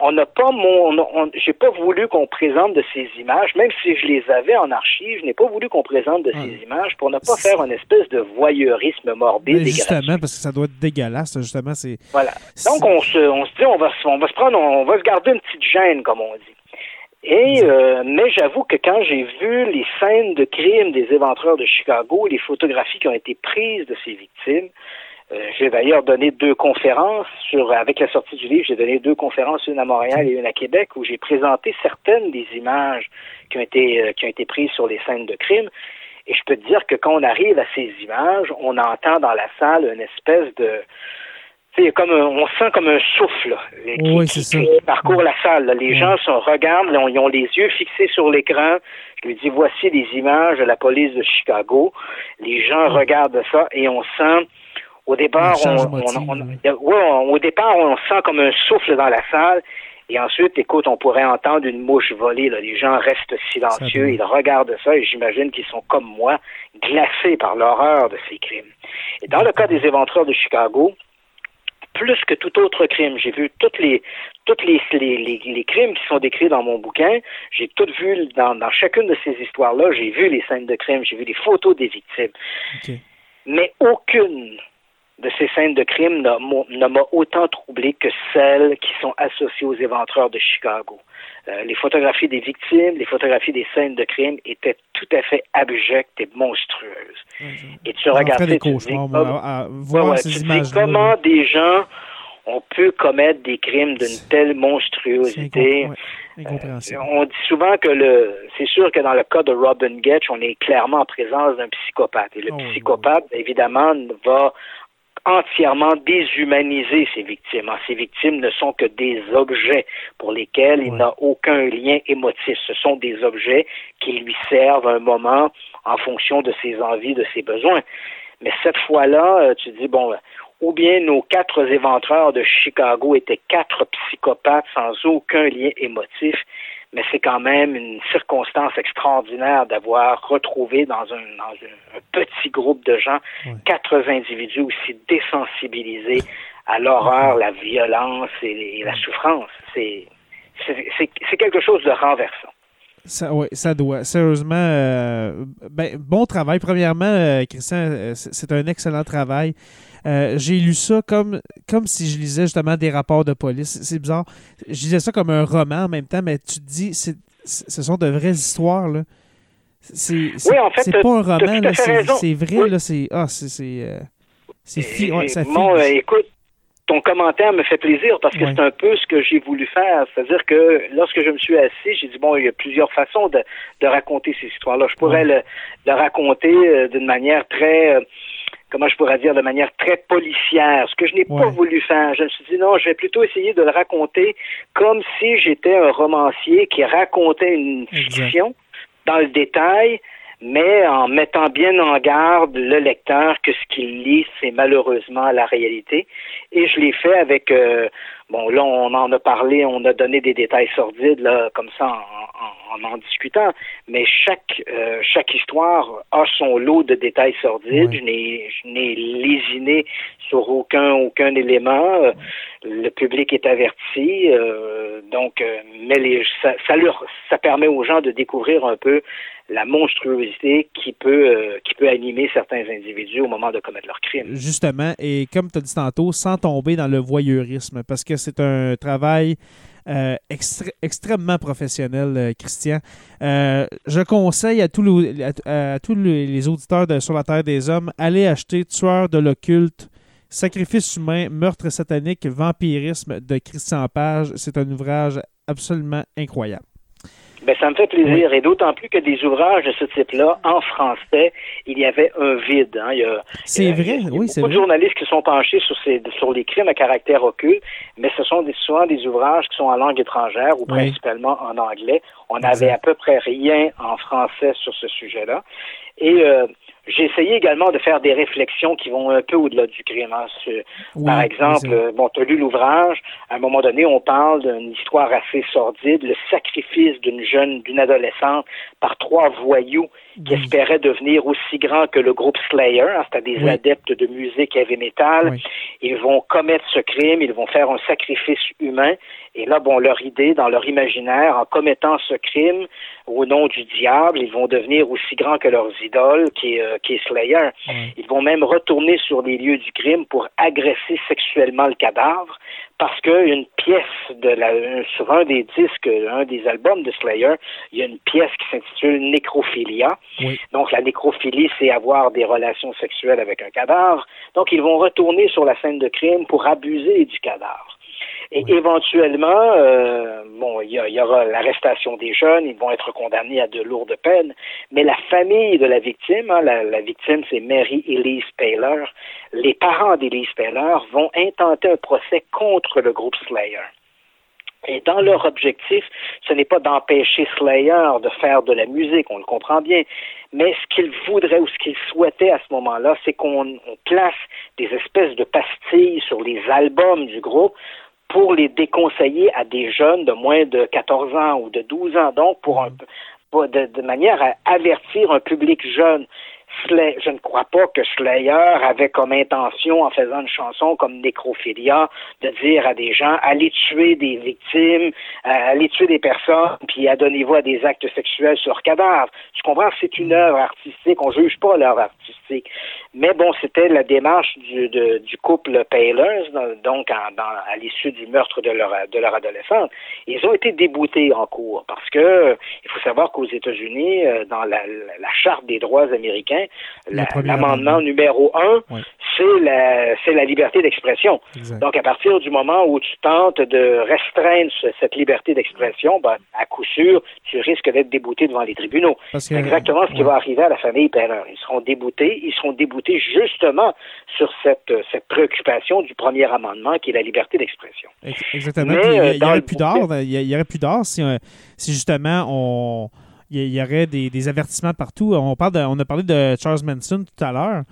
on n'a pas mon, j'ai pas voulu qu'on présente de ces images, même si je les avais en archive, je n'ai pas voulu qu'on présente de ces images pour ne pas faire une espèce de voyeurisme morbide. Mais justement, parce que ça doit être dégueulasse, justement, c'est. Voilà. Donc on se, on se dit, on va, on va se prendre, on va se garder une petite gêne, comme on dit. Et euh, mais j'avoue que quand j'ai vu les scènes de crime des éventreurs de Chicago, les photographies qui ont été prises de ces victimes, j'ai d'ailleurs donné deux conférences sur, avec la sortie du livre, j'ai donné deux conférences, une à Montréal et une à Québec, où j'ai présenté certaines des images qui ont été, euh, qui ont été prises sur les scènes de crime. Et je peux te dire que quand on arrive à ces images, on entend dans la salle une espèce de, c'est comme on sent comme un souffle qui, parcourt la salle. Les gens se regardent, ils ont les yeux fixés sur l'écran. Je lui dis voici des images de la police de Chicago. Les gens regardent ça et on sent au départ, on, au départ, on sent comme un souffle dans la salle. Et ensuite, écoute, on pourrait entendre une mouche voler. Les gens restent silencieux, ils regardent ça et j'imagine qu'ils sont comme moi, glacés par l'horreur de ces crimes. Et dans le cas des éventreurs de Chicago, plus que tout autre crime, j'ai vu toutes les toutes les, les, crimes qui sont décrits dans mon bouquin. J'ai tout vu dans, dans chacune de ces histoires-là. J'ai vu les scènes de crime, j'ai vu les photos des victimes. Mais aucune de ces scènes de crime ne m'a autant troublé que celles qui sont associées aux éventreurs de Chicago. Euh, les photographies des victimes, les photographies des scènes de crime étaient tout à fait abjectes et monstrueuses. et tu regardais, tu dis, comment des gens ont pu commettre des crimes d'une telle monstruosité. Euh, on dit souvent que le, c'est sûr que dans le cas de Robin Getch, on est clairement en présence d'un psychopathe. Et le oh, psychopathe, évidemment, va entièrement déshumanisé ces victimes. Ces victimes ne sont que des objets pour lesquels il n'a aucun lien émotif. Ce sont des objets qui lui servent un moment en fonction de ses envies, de ses besoins. Mais cette fois-là, euh, tu dis, bon, ou bien nos quatre éventreurs de Chicago étaient quatre psychopathes sans aucun lien émotif, mais c'est quand même une circonstance extraordinaire d'avoir retrouvé dans un, petit groupe de gens quatre individus aussi désensibilisés à l'horreur, la violence et, la souffrance. C'est c'est quelque chose de renversant. Ça, oui, ça doit. Sérieusement, euh, ben, bon travail. Premièrement, euh, Christian, euh, c'est un excellent travail. Euh, j'ai lu ça comme, comme si je lisais justement des rapports de police. C'est bizarre. Je lisais ça comme un roman en même temps, mais tu te dis, ce sont de vraies histoires. Là. C'est, oui, en fait, c'est pas un roman, c'est, vrai. Là, c'est, ah, c'est, c'est, euh, ça bon, euh, écoute, ton commentaire me fait plaisir parce que c'est un peu ce que j'ai voulu faire. C'est-à-dire que lorsque je me suis assis, j'ai dit, bon, il y a plusieurs façons de, de raconter ces histoires-là. Je pourrais le, le, raconter d'une manière très comment je pourrais dire, de manière très policière, ce que je n'ai pas voulu faire. Je me suis dit non, je vais plutôt essayer de le raconter comme si j'étais un romancier qui racontait une fiction dans le détail, mais en mettant bien en garde le lecteur que ce qu'il lit, c'est malheureusement la réalité. Et je l'ai fait avec, euh, bon, là, on en a parlé, on a donné des détails sordides, là, comme ça, en en, en discutant, mais chaque, euh, chaque histoire a son lot de détails sordides. Je n'ai lésiné sur aucun, aucun élément. Euh, le public est averti, donc, mais les, ça, ça, leur, ça permet aux gens de découvrir un peu la monstruosité qui peut, euh, qui peut animer certains individus au moment de commettre leur crime. Justement, et comme tu as dit tantôt, sans tomber dans le voyeurisme, parce que c'est un travail euh, extrêmement professionnel, euh, Christian. je conseille à tous, les, à, tous auditeurs de Sur la Terre des Hommes, allez acheter Tueur de l'occulte, Sacrifice humain, meurtre satanique, vampirisme de Christian Page. C'est un ouvrage absolument incroyable. Ben, ça me fait plaisir, et d'autant plus que des ouvrages de ce type-là, en français, il y avait un vide. Hein. c'est vrai, oui, c'est vrai. Beaucoup de journalistes qui sont penchés sur, ces, sur les crimes à caractère occulte, mais ce sont des, souvent des ouvrages qui sont en langue étrangère ou principalement en anglais. On n'avait à peu près rien en français sur ce sujet-là. Et euh, j'ai essayé également de faire des réflexions qui vont un peu au-delà du crime. Hein. Par exemple, bon, tu as lu l'ouvrage, à un moment donné, on parle d'une histoire assez sordide, le sacrifice d'une jeune, d'une adolescente par trois voyous qui espéraient devenir aussi grands que le groupe Slayer, hein, c'est-à-dire des adeptes de musique heavy metal. Ils vont commettre ce crime, ils vont faire un sacrifice humain. Et là, bon, leur idée, dans leur imaginaire, en commettant ce crime au nom du diable, ils vont devenir aussi grands que leurs idoles, qui est, euh, qui est Slayer. Ils vont même retourner sur les lieux du crime pour agresser sexuellement le cadavre, parce qu'une pièce de la, sur un des disques, un des albums de Slayer, il y a une pièce qui s'intitule Nécrophilia. Donc la nécrophilie, c'est avoir des relations sexuelles avec un cadavre. Donc ils vont retourner sur la scène de crime pour abuser du cadavre. Et éventuellement, euh, bon, il y, aura l'arrestation des jeunes, ils vont être condamnés à de lourdes peines, mais la famille de la victime, hein, la, victime c'est Mary Elise Paler, les parents d'Elise Paler vont intenter un procès contre le groupe Slayer. Et dans leur objectif, ce n'est pas d'empêcher Slayer de faire de la musique, on le comprend bien, mais ce qu'ils voudraient ou ce qu'ils souhaitaient à ce moment-là, c'est qu'on place des espèces de pastilles sur les albums du groupe pour les déconseiller à des jeunes de moins de 14 ans ou de 12 ans, donc pour, un, de, de manière à avertir un public jeune je ne crois pas que Slayer avait comme intention, en faisant une chanson comme Necrophilia, de dire à des gens allez tuer des victimes, euh, allez tuer des personnes, puis adonnez-vous à des actes sexuels sur cadavres. Je comprends? Que c'est une œuvre artistique, on juge pas l'œuvre artistique. Mais bon, c'était la démarche du, du couple Paylers, donc à l'issue du meurtre de leur, de leur adolescente. Ils ont été déboutés en cours parce que il faut savoir qu'aux États-Unis, euh, dans la, la charte des droits américains, l'amendement numéro un, c'est la, c'est la liberté d'expression. Donc, à partir du moment où tu tentes de restreindre cette liberté d'expression, ben, à coup sûr, tu risques d'être débouté devant les tribunaux. C'est exactement ce qui va arriver à la famille Perrin. Ils seront déboutés, ils seront déboutés justement sur cette, cette préoccupation du premier amendement qui est la liberté d'expression. Exactement. il n'y aurait plus d'or, il y aurait plus d'or si, si justement on il y, aurait des, des, avertissements partout. On, parle on a parlé de Charles Manson tout à l'heure.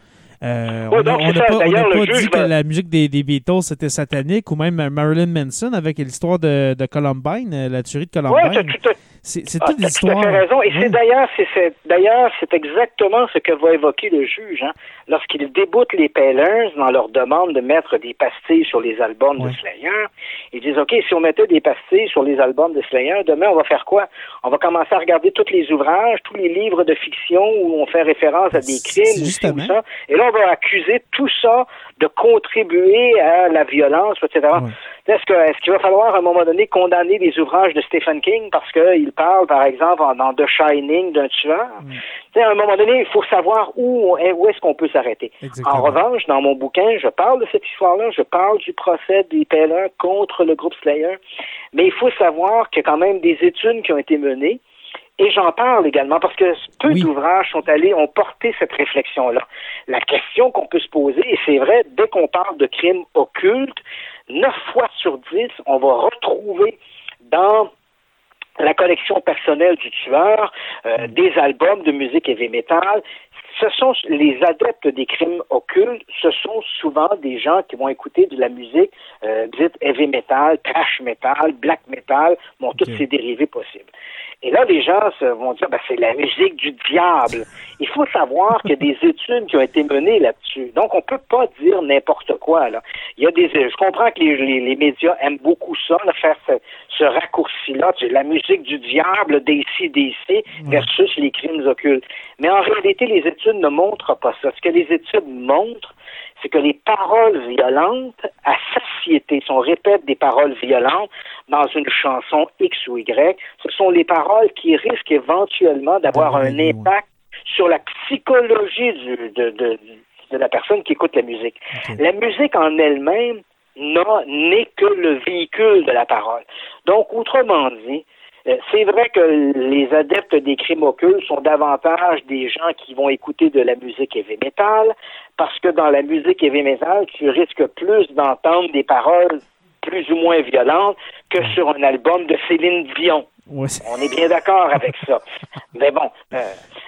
Euh, on n'a pas, dit que la musique des, des Beatles était satanique ou même Marilyn Manson avec l'histoire de, de, Columbine, euh, la tuerie de Columbine. c'est ah, toute l'histoire. Tu as raison. Et c'est d'ailleurs, c'est d'ailleurs, c'est exactement ce que va évoquer le juge hein, lorsqu'il déboute les Pailers dans leur demande de mettre des pastilles sur les albums de Slayer. Ils disent OK, si on mettait des pastilles sur les albums de Slayer, demain on va faire quoi? On va commencer à regarder tous les ouvrages, tous les livres de fiction où on fait référence à des crimes, justement. ça. Et là on va accuser tout ça de contribuer à la violence, etc. Est-ce qu'il va falloir à un moment donné condamner les ouvrages de Stephen King parce qu'il parle, par exemple, dans The Shining d'un tueur? À un moment donné, il faut savoir où, où est-ce qu'on peut s'arrêter. En revanche, dans mon bouquin, je parle de cette histoire-là, je parle du procès des Pellers contre le groupe Slayer, mais il faut savoir qu'il y a quand même des études qui ont été menées et j'en parle également parce que peu d'ouvrages sont allés, ont porté cette réflexion-là. La question qu'on peut se poser c'est vrai, dès qu'on parle de crimes occultes, neuf fois sur dix, on va retrouver dans la collection personnelle du tueur, euh, des albums de musique heavy metal. Ce sont les adeptes des crimes occultes, ce sont souvent des gens qui vont écouter de la musique euh, dite heavy metal, trash metal, black metal, bon, tous ces dérivés possibles. Et là, les gens vont dire, ben, c'est la musique du diable. Il faut savoir qu'il y a des études qui ont été menées là-dessus. Donc, on peut pas dire n'importe quoi. Là. Il y a des, je comprends que les, les, médias aiment beaucoup ça, faire ce, ce raccourci-là, la musique du diable, DC, DC, versus les crimes occultes. Mais en réalité, les études ne montrent pas ça. Ce que les études montrent, c'est que les paroles violentes à satiété, si on répète des paroles violentes dans une chanson X ou Y, ce sont les paroles qui risquent éventuellement d'avoir un impact sur la psychologie du, de, de, de, la personne qui écoute la musique. La musique en elle-même n'est que le véhicule de la parole. Donc, autrement dit, c'est vrai que les adeptes des crimes sont davantage des gens qui vont écouter de la musique heavy metal, parce que dans la musique heavy metal, tu risques plus d'entendre des paroles plus ou moins violentes que sur un album de Céline Dion. On est bien d'accord avec ça. Mais bon, euh,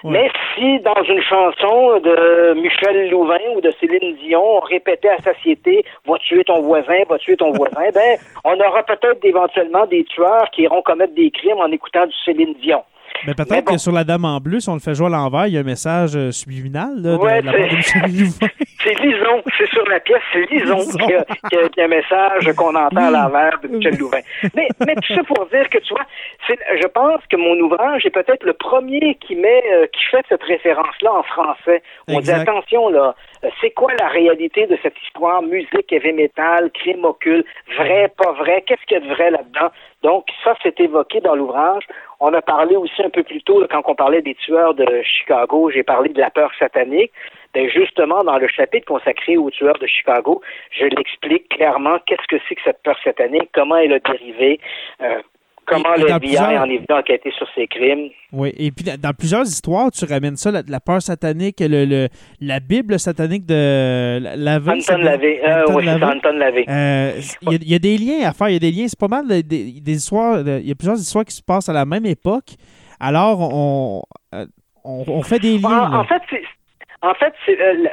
mais si dans une chanson de Michel Louvain ou de Céline Dion, on répétait à satiété va tuer ton voisin, va tuer ton voisin, ben on aura peut-être éventuellement des tueurs qui iront commettre des crimes en écoutant du Céline Dion. Mais peut-être que sur la Dame en bleu, si on le fait jouer à l'envers, il y a un message euh, subliminal de, ouais, la part de Michel Louvain. C'est Lison, c'est sur la pièce, c'est Lison, qui, a, qui, a, qui, a, un message qu'on entend à l'envers de Michel Louvain. Mais, mais tout ça pour dire que tu vois, je pense que mon ouvrage est peut-être le premier qui met, euh, qui fait cette référence-là en français. On exact. dit attention là, c'est quoi la réalité de cette histoire? Musique, heavy metal, crime occulte, vrai, pas vrai, qu'est-ce qu'il y a de vrai là-dedans? Donc, ça, c'est évoqué dans l'ouvrage. On a parlé aussi un peu plus tôt, quand on parlait des tueurs de Chicago, j'ai parlé de la peur satanique. Ben justement, dans le chapitre consacré aux tueurs de Chicago, je l'explique clairement qu'est-ce que c'est que cette peur satanique, comment elle a dérivé, euh, comment le FBI plusieurs... en est venu enquêter sur ces crimes. Oui, et puis dans plusieurs histoires, tu ramènes ça, la, la peur satanique, le, le, la Bible satanique de Lavey. Anton Lavey, euh, oui, c'est Anton. Il euh, y, y, a des liens à faire, il y a des liens, c'est pas mal des, des histoires, il y a plusieurs histoires qui se passent à la même époque. Alors, on, on, on fait des liens. En, en fait, c'est en fait, euh,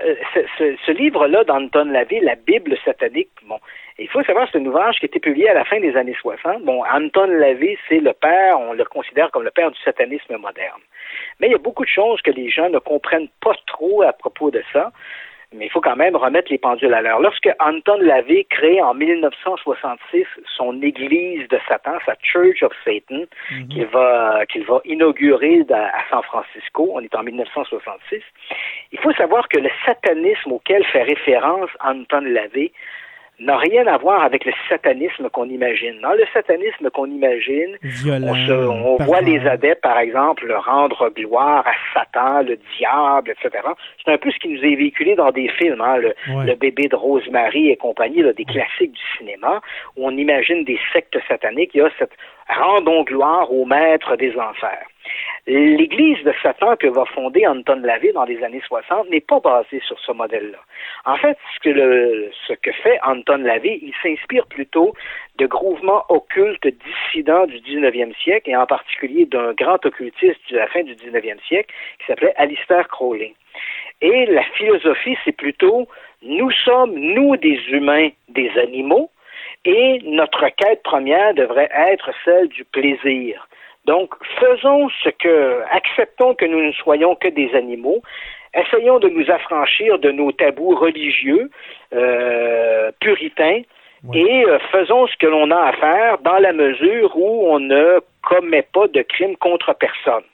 ce, ce, livre-là d'Anton Lavey, La Bible satanique, bon, il faut savoir, c'est un ouvrage qui a été publié à la fin des années 60. Bon, Anton Lavey, c'est le père, on le considère comme le père du satanisme moderne. Mais il y a beaucoup de choses que les gens ne comprennent pas trop à propos de ça mais il faut quand même remettre les pendules à l'heure. Lorsque Anton Lavey crée en 1966 son Église de Satan, sa Church of Satan, mm-hmm. qu'il va qu'il va inaugurer à San Francisco, on est en 1966, il faut savoir que le satanisme auquel fait référence Anton Lavey n'a rien à voir avec le satanisme qu'on imagine. Dans le satanisme qu'on imagine, Violent, on, se, on voit les adeptes, par exemple, rendre gloire à Satan, le diable, etc. C'est un peu ce qui nous est véhiculé dans des films, hein, le, ouais. le, bébé de Rosemary et compagnie, là, des classiques du cinéma, où on imagine des sectes sataniques. Il y a cette rendons gloire au maître des enfers. L'Église de Satan que va fonder Anton Lavey dans les années 60 n'est pas basée sur ce modèle-là. En fait, ce que, fait Anton Lavey, il s'inspire plutôt de groupements occultes dissidents du 19e siècle, et en particulier d'un grand occultiste de la fin du 19e siècle qui s'appelait Alistair Crowley. Et la philosophie, c'est plutôt nous sommes, nous, des humains, des animaux, et notre quête première devrait être celle du plaisir. Donc, faisons ce que, acceptons que nous ne soyons que des animaux, essayons de nous affranchir de nos tabous religieux, euh, puritains, ouais. et euh, faisons ce que l'on a à faire dans la mesure où on ne commet pas de crimes contre personne.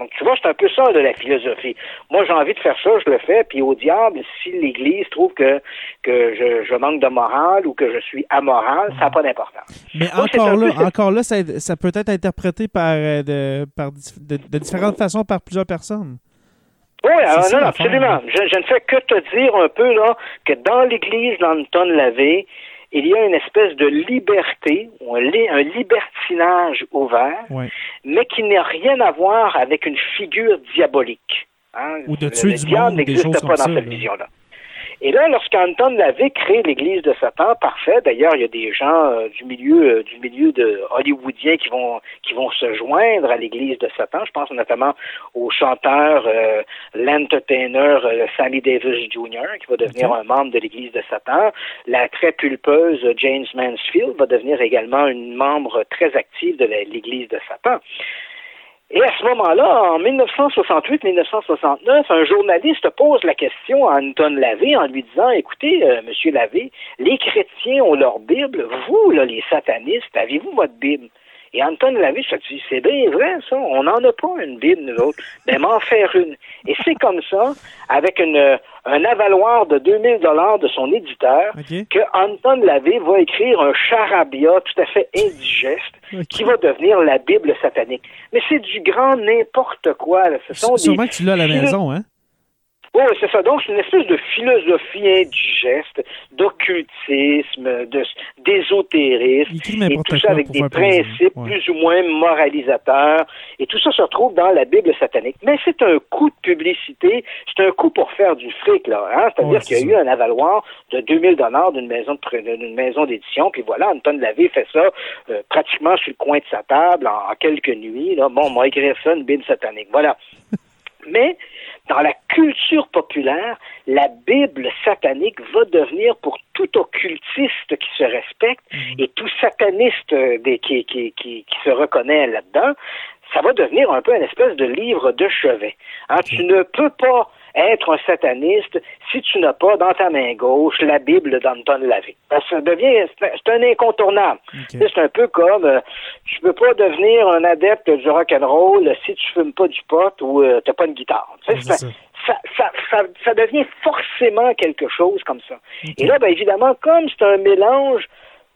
Donc, tu vois, c'est un peu ça de la philosophie. Moi, j'ai envie de faire ça, je le fais, puis au diable, si l'Église trouve que, que je, je manque de morale ou que je suis amoral, ça n'a pas d'importance. Mais encore là, encore là, ça, ça, peut être interprété par, euh, de, par de, de, différentes façons par plusieurs personnes. Oui, alors, non, absolument. Je, je, ne fais que te dire un peu là que dans l'Église d'Anton Lavey, il y a une espèce de liberté, un libertinage ouvert, mais qui n'a rien à voir avec une figure diabolique. Hein. Ou de tuer le du diable monde, n'existe pas dans ça, cette vision-là. Et là, lorsqu'Anton Lavey crée l'Église de Satan, parfait. D'ailleurs, il y a des gens euh, du milieu euh, du milieu de hollywoodien qui vont qui vont se joindre à l'Église de Satan. Je pense notamment au chanteur, euh, l'entertainer Sammy Davis Jr., qui va devenir un membre de l'Église de Satan. La très pulpeuse James Mansfield va devenir également une membre très active de l'Église de Satan. Et à ce moment-là, en 1968-1969, un journaliste pose la question à Anton Lavey en lui disant, écoutez, euh, Monsieur Lavey, les chrétiens ont leur Bible, vous, là, les satanistes, avez-vous votre Bible? Et Anton Lavey se dit, c'est bien vrai, ça, on n'en a pas une Bible, nous autres, mais m'en faire une. Et c'est comme ça, avec une, un avaloir de 2000 dollars de son éditeur, que Anton Lavey va écrire un charabia tout à fait indigeste qui va devenir la Bible satanique. Mais c'est du grand n'importe quoi. Ce sont Sûrement que tu l'as à la maison, hein? Oui, c'est ça. Donc, c'est une espèce de philosophie indigeste, d'occultisme, d'ésotérisme, et tout ça avec des principes plus ou moins moralisateurs. Et tout ça se retrouve dans la Bible satanique. Mais c'est un coup de publicité, c'est un coup pour faire du fric, là. Hein? C'est-à-dire qu'il y a eu un avaloir de 2000 dollars d'une maison d'une maison d'édition, puis voilà, Anton Lavey fait ça euh, pratiquement sur le coin de sa table en, quelques nuits. Là. Bon, on va écrire ça, une Bible satanique. Voilà. Mais dans la culture populaire, la Bible satanique va devenir pour tout occultiste qui se respecte mhm. et tout sataniste euh, qui, qui, qui, se reconnaît là-dedans, ça va devenir un peu une espèce de livre de chevet. Hein, tu ne peux pas être un sataniste si tu n'as pas dans ta main gauche la Bible d'Anton Lavey. Ça devient, c'est un incontournable. C'est un peu comme, euh, tu peux pas devenir un adepte du rock and roll si tu fumes pas du pot ou euh, t'as pas une guitare. Ça, ça, ça, ça, devient forcément quelque chose comme ça. Et là, ben, évidemment, comme c'est un mélange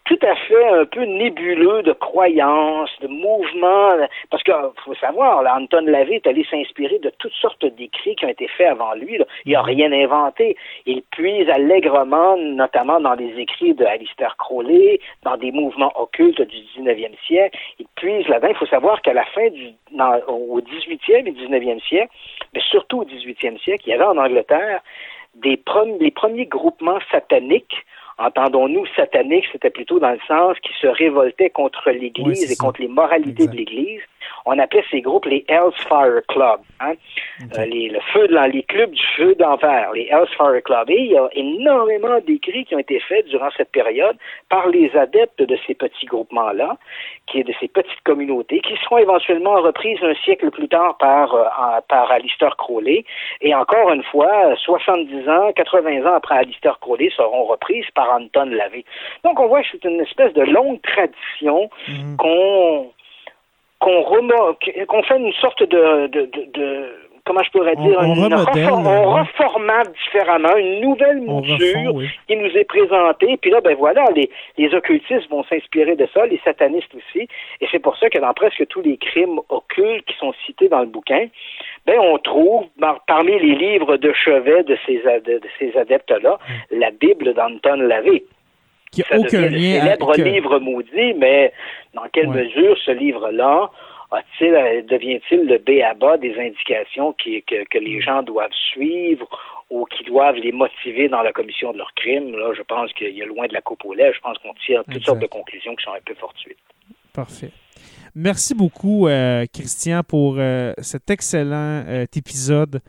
tout à fait un peu nébuleux de croyances, de mouvements, parce que faut savoir, là, Anton Lavey est allé s'inspirer de toutes sortes d'écrits qui ont été faits avant lui. Il n'a rien inventé. Il puise allègrement, notamment dans des écrits de Alistair Crowley, dans des mouvements occultes du 19e siècle. Il puise là-dedans. Il faut savoir qu'à la fin du, au 18e et 19e siècle, mais surtout au 18e siècle, il y avait en Angleterre des les premiers groupements sataniques entendons-nous, satanique, c'était plutôt dans le sens qui se révoltait contre l'Église et contre les moralités de l'Église. On appelait ces groupes les Fire Club, hein? Euh, les, le feu de, les clubs du feu d'enfer, les Fire Club. Et il y a énormément d'écrits qui ont été faits durant cette période par les adeptes de ces petits groupements-là, qui est de ces petites communautés, qui seront éventuellement reprises un siècle plus tard par, euh, par Alistair Crowley. Et encore une fois, 70 ans, 80 ans après Alistair Crowley, seront reprises par Anton Lavey. Donc on voit que c'est une espèce de longue tradition mhm. qu'on qu'on fait une sorte de, de, de, comment je pourrais dire, on, on, reformate différemment, une nouvelle mouture qui nous est présentée. Puis là, ben voilà, les, les occultistes vont s'inspirer de ça, les satanistes aussi. Et c'est pour ça que dans presque tous les crimes occultes qui sont cités dans le bouquin, ben on trouve parmi les livres de chevet de ces, de, ces adeptes-là, mm. la Bible d'Anton Lavey. Qui a aucun lien. célèbre livre maudit, mais dans quelle mesure ce livre-là devient-il le B à bas des indications qui, que, que, les gens doivent suivre ou qui doivent les motiver dans la commission de leurs crimes? Là, je pense qu'il y a loin de la coupe au lait. Je pense qu'on tire toutes sortes de conclusions qui sont un peu fortuites. Parfait. Merci beaucoup, euh, Christian, pour euh, cet excellent euh, épisode.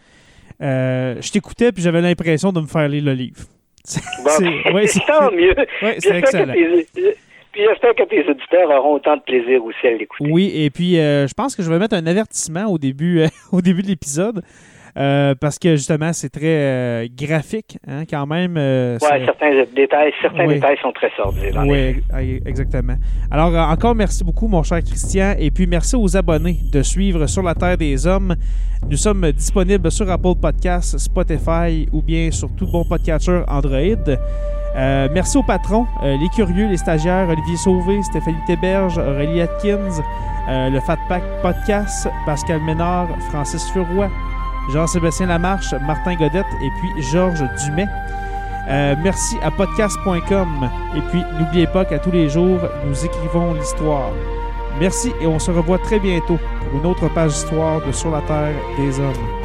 je t'écoutais puis j'avais l'impression de me faire lire le livre. C'est ouais, tant mieux. c'est excellent. Puis j'espère que tes auditeurs auront autant de plaisir aussi à l'écouter. Oui, et puis je pense que je vais mettre un avertissement au début, au début de l'épisode. Euh, parce que justement, c'est très euh, graphique, hein, quand même. Euh, oui, certains détails, certains détails sont très sordides. Oui, exactement. Alors, encore merci beaucoup, mon cher Christian, et puis merci aux abonnés de suivre Sur la Terre des Hommes. Nous sommes disponibles sur Apple Podcasts, Spotify ou bien sur tout bon podcatcher Android. merci aux patrons, les curieux, les stagiaires, Olivier Sauvé, Stéphanie Théberge, Aurélie Atkins, le Fat Pack Podcast, Pascal Ménard, Francis Furoy, Jean-Sébastien Lamarche, Martin Godette et puis Georges Dumais. Euh, merci à podcast.com. Et puis, n'oubliez pas qu'à tous les jours, nous écrivons l'histoire. Merci et on se revoit très bientôt pour une autre page d'histoire de Sur la Terre des Hommes.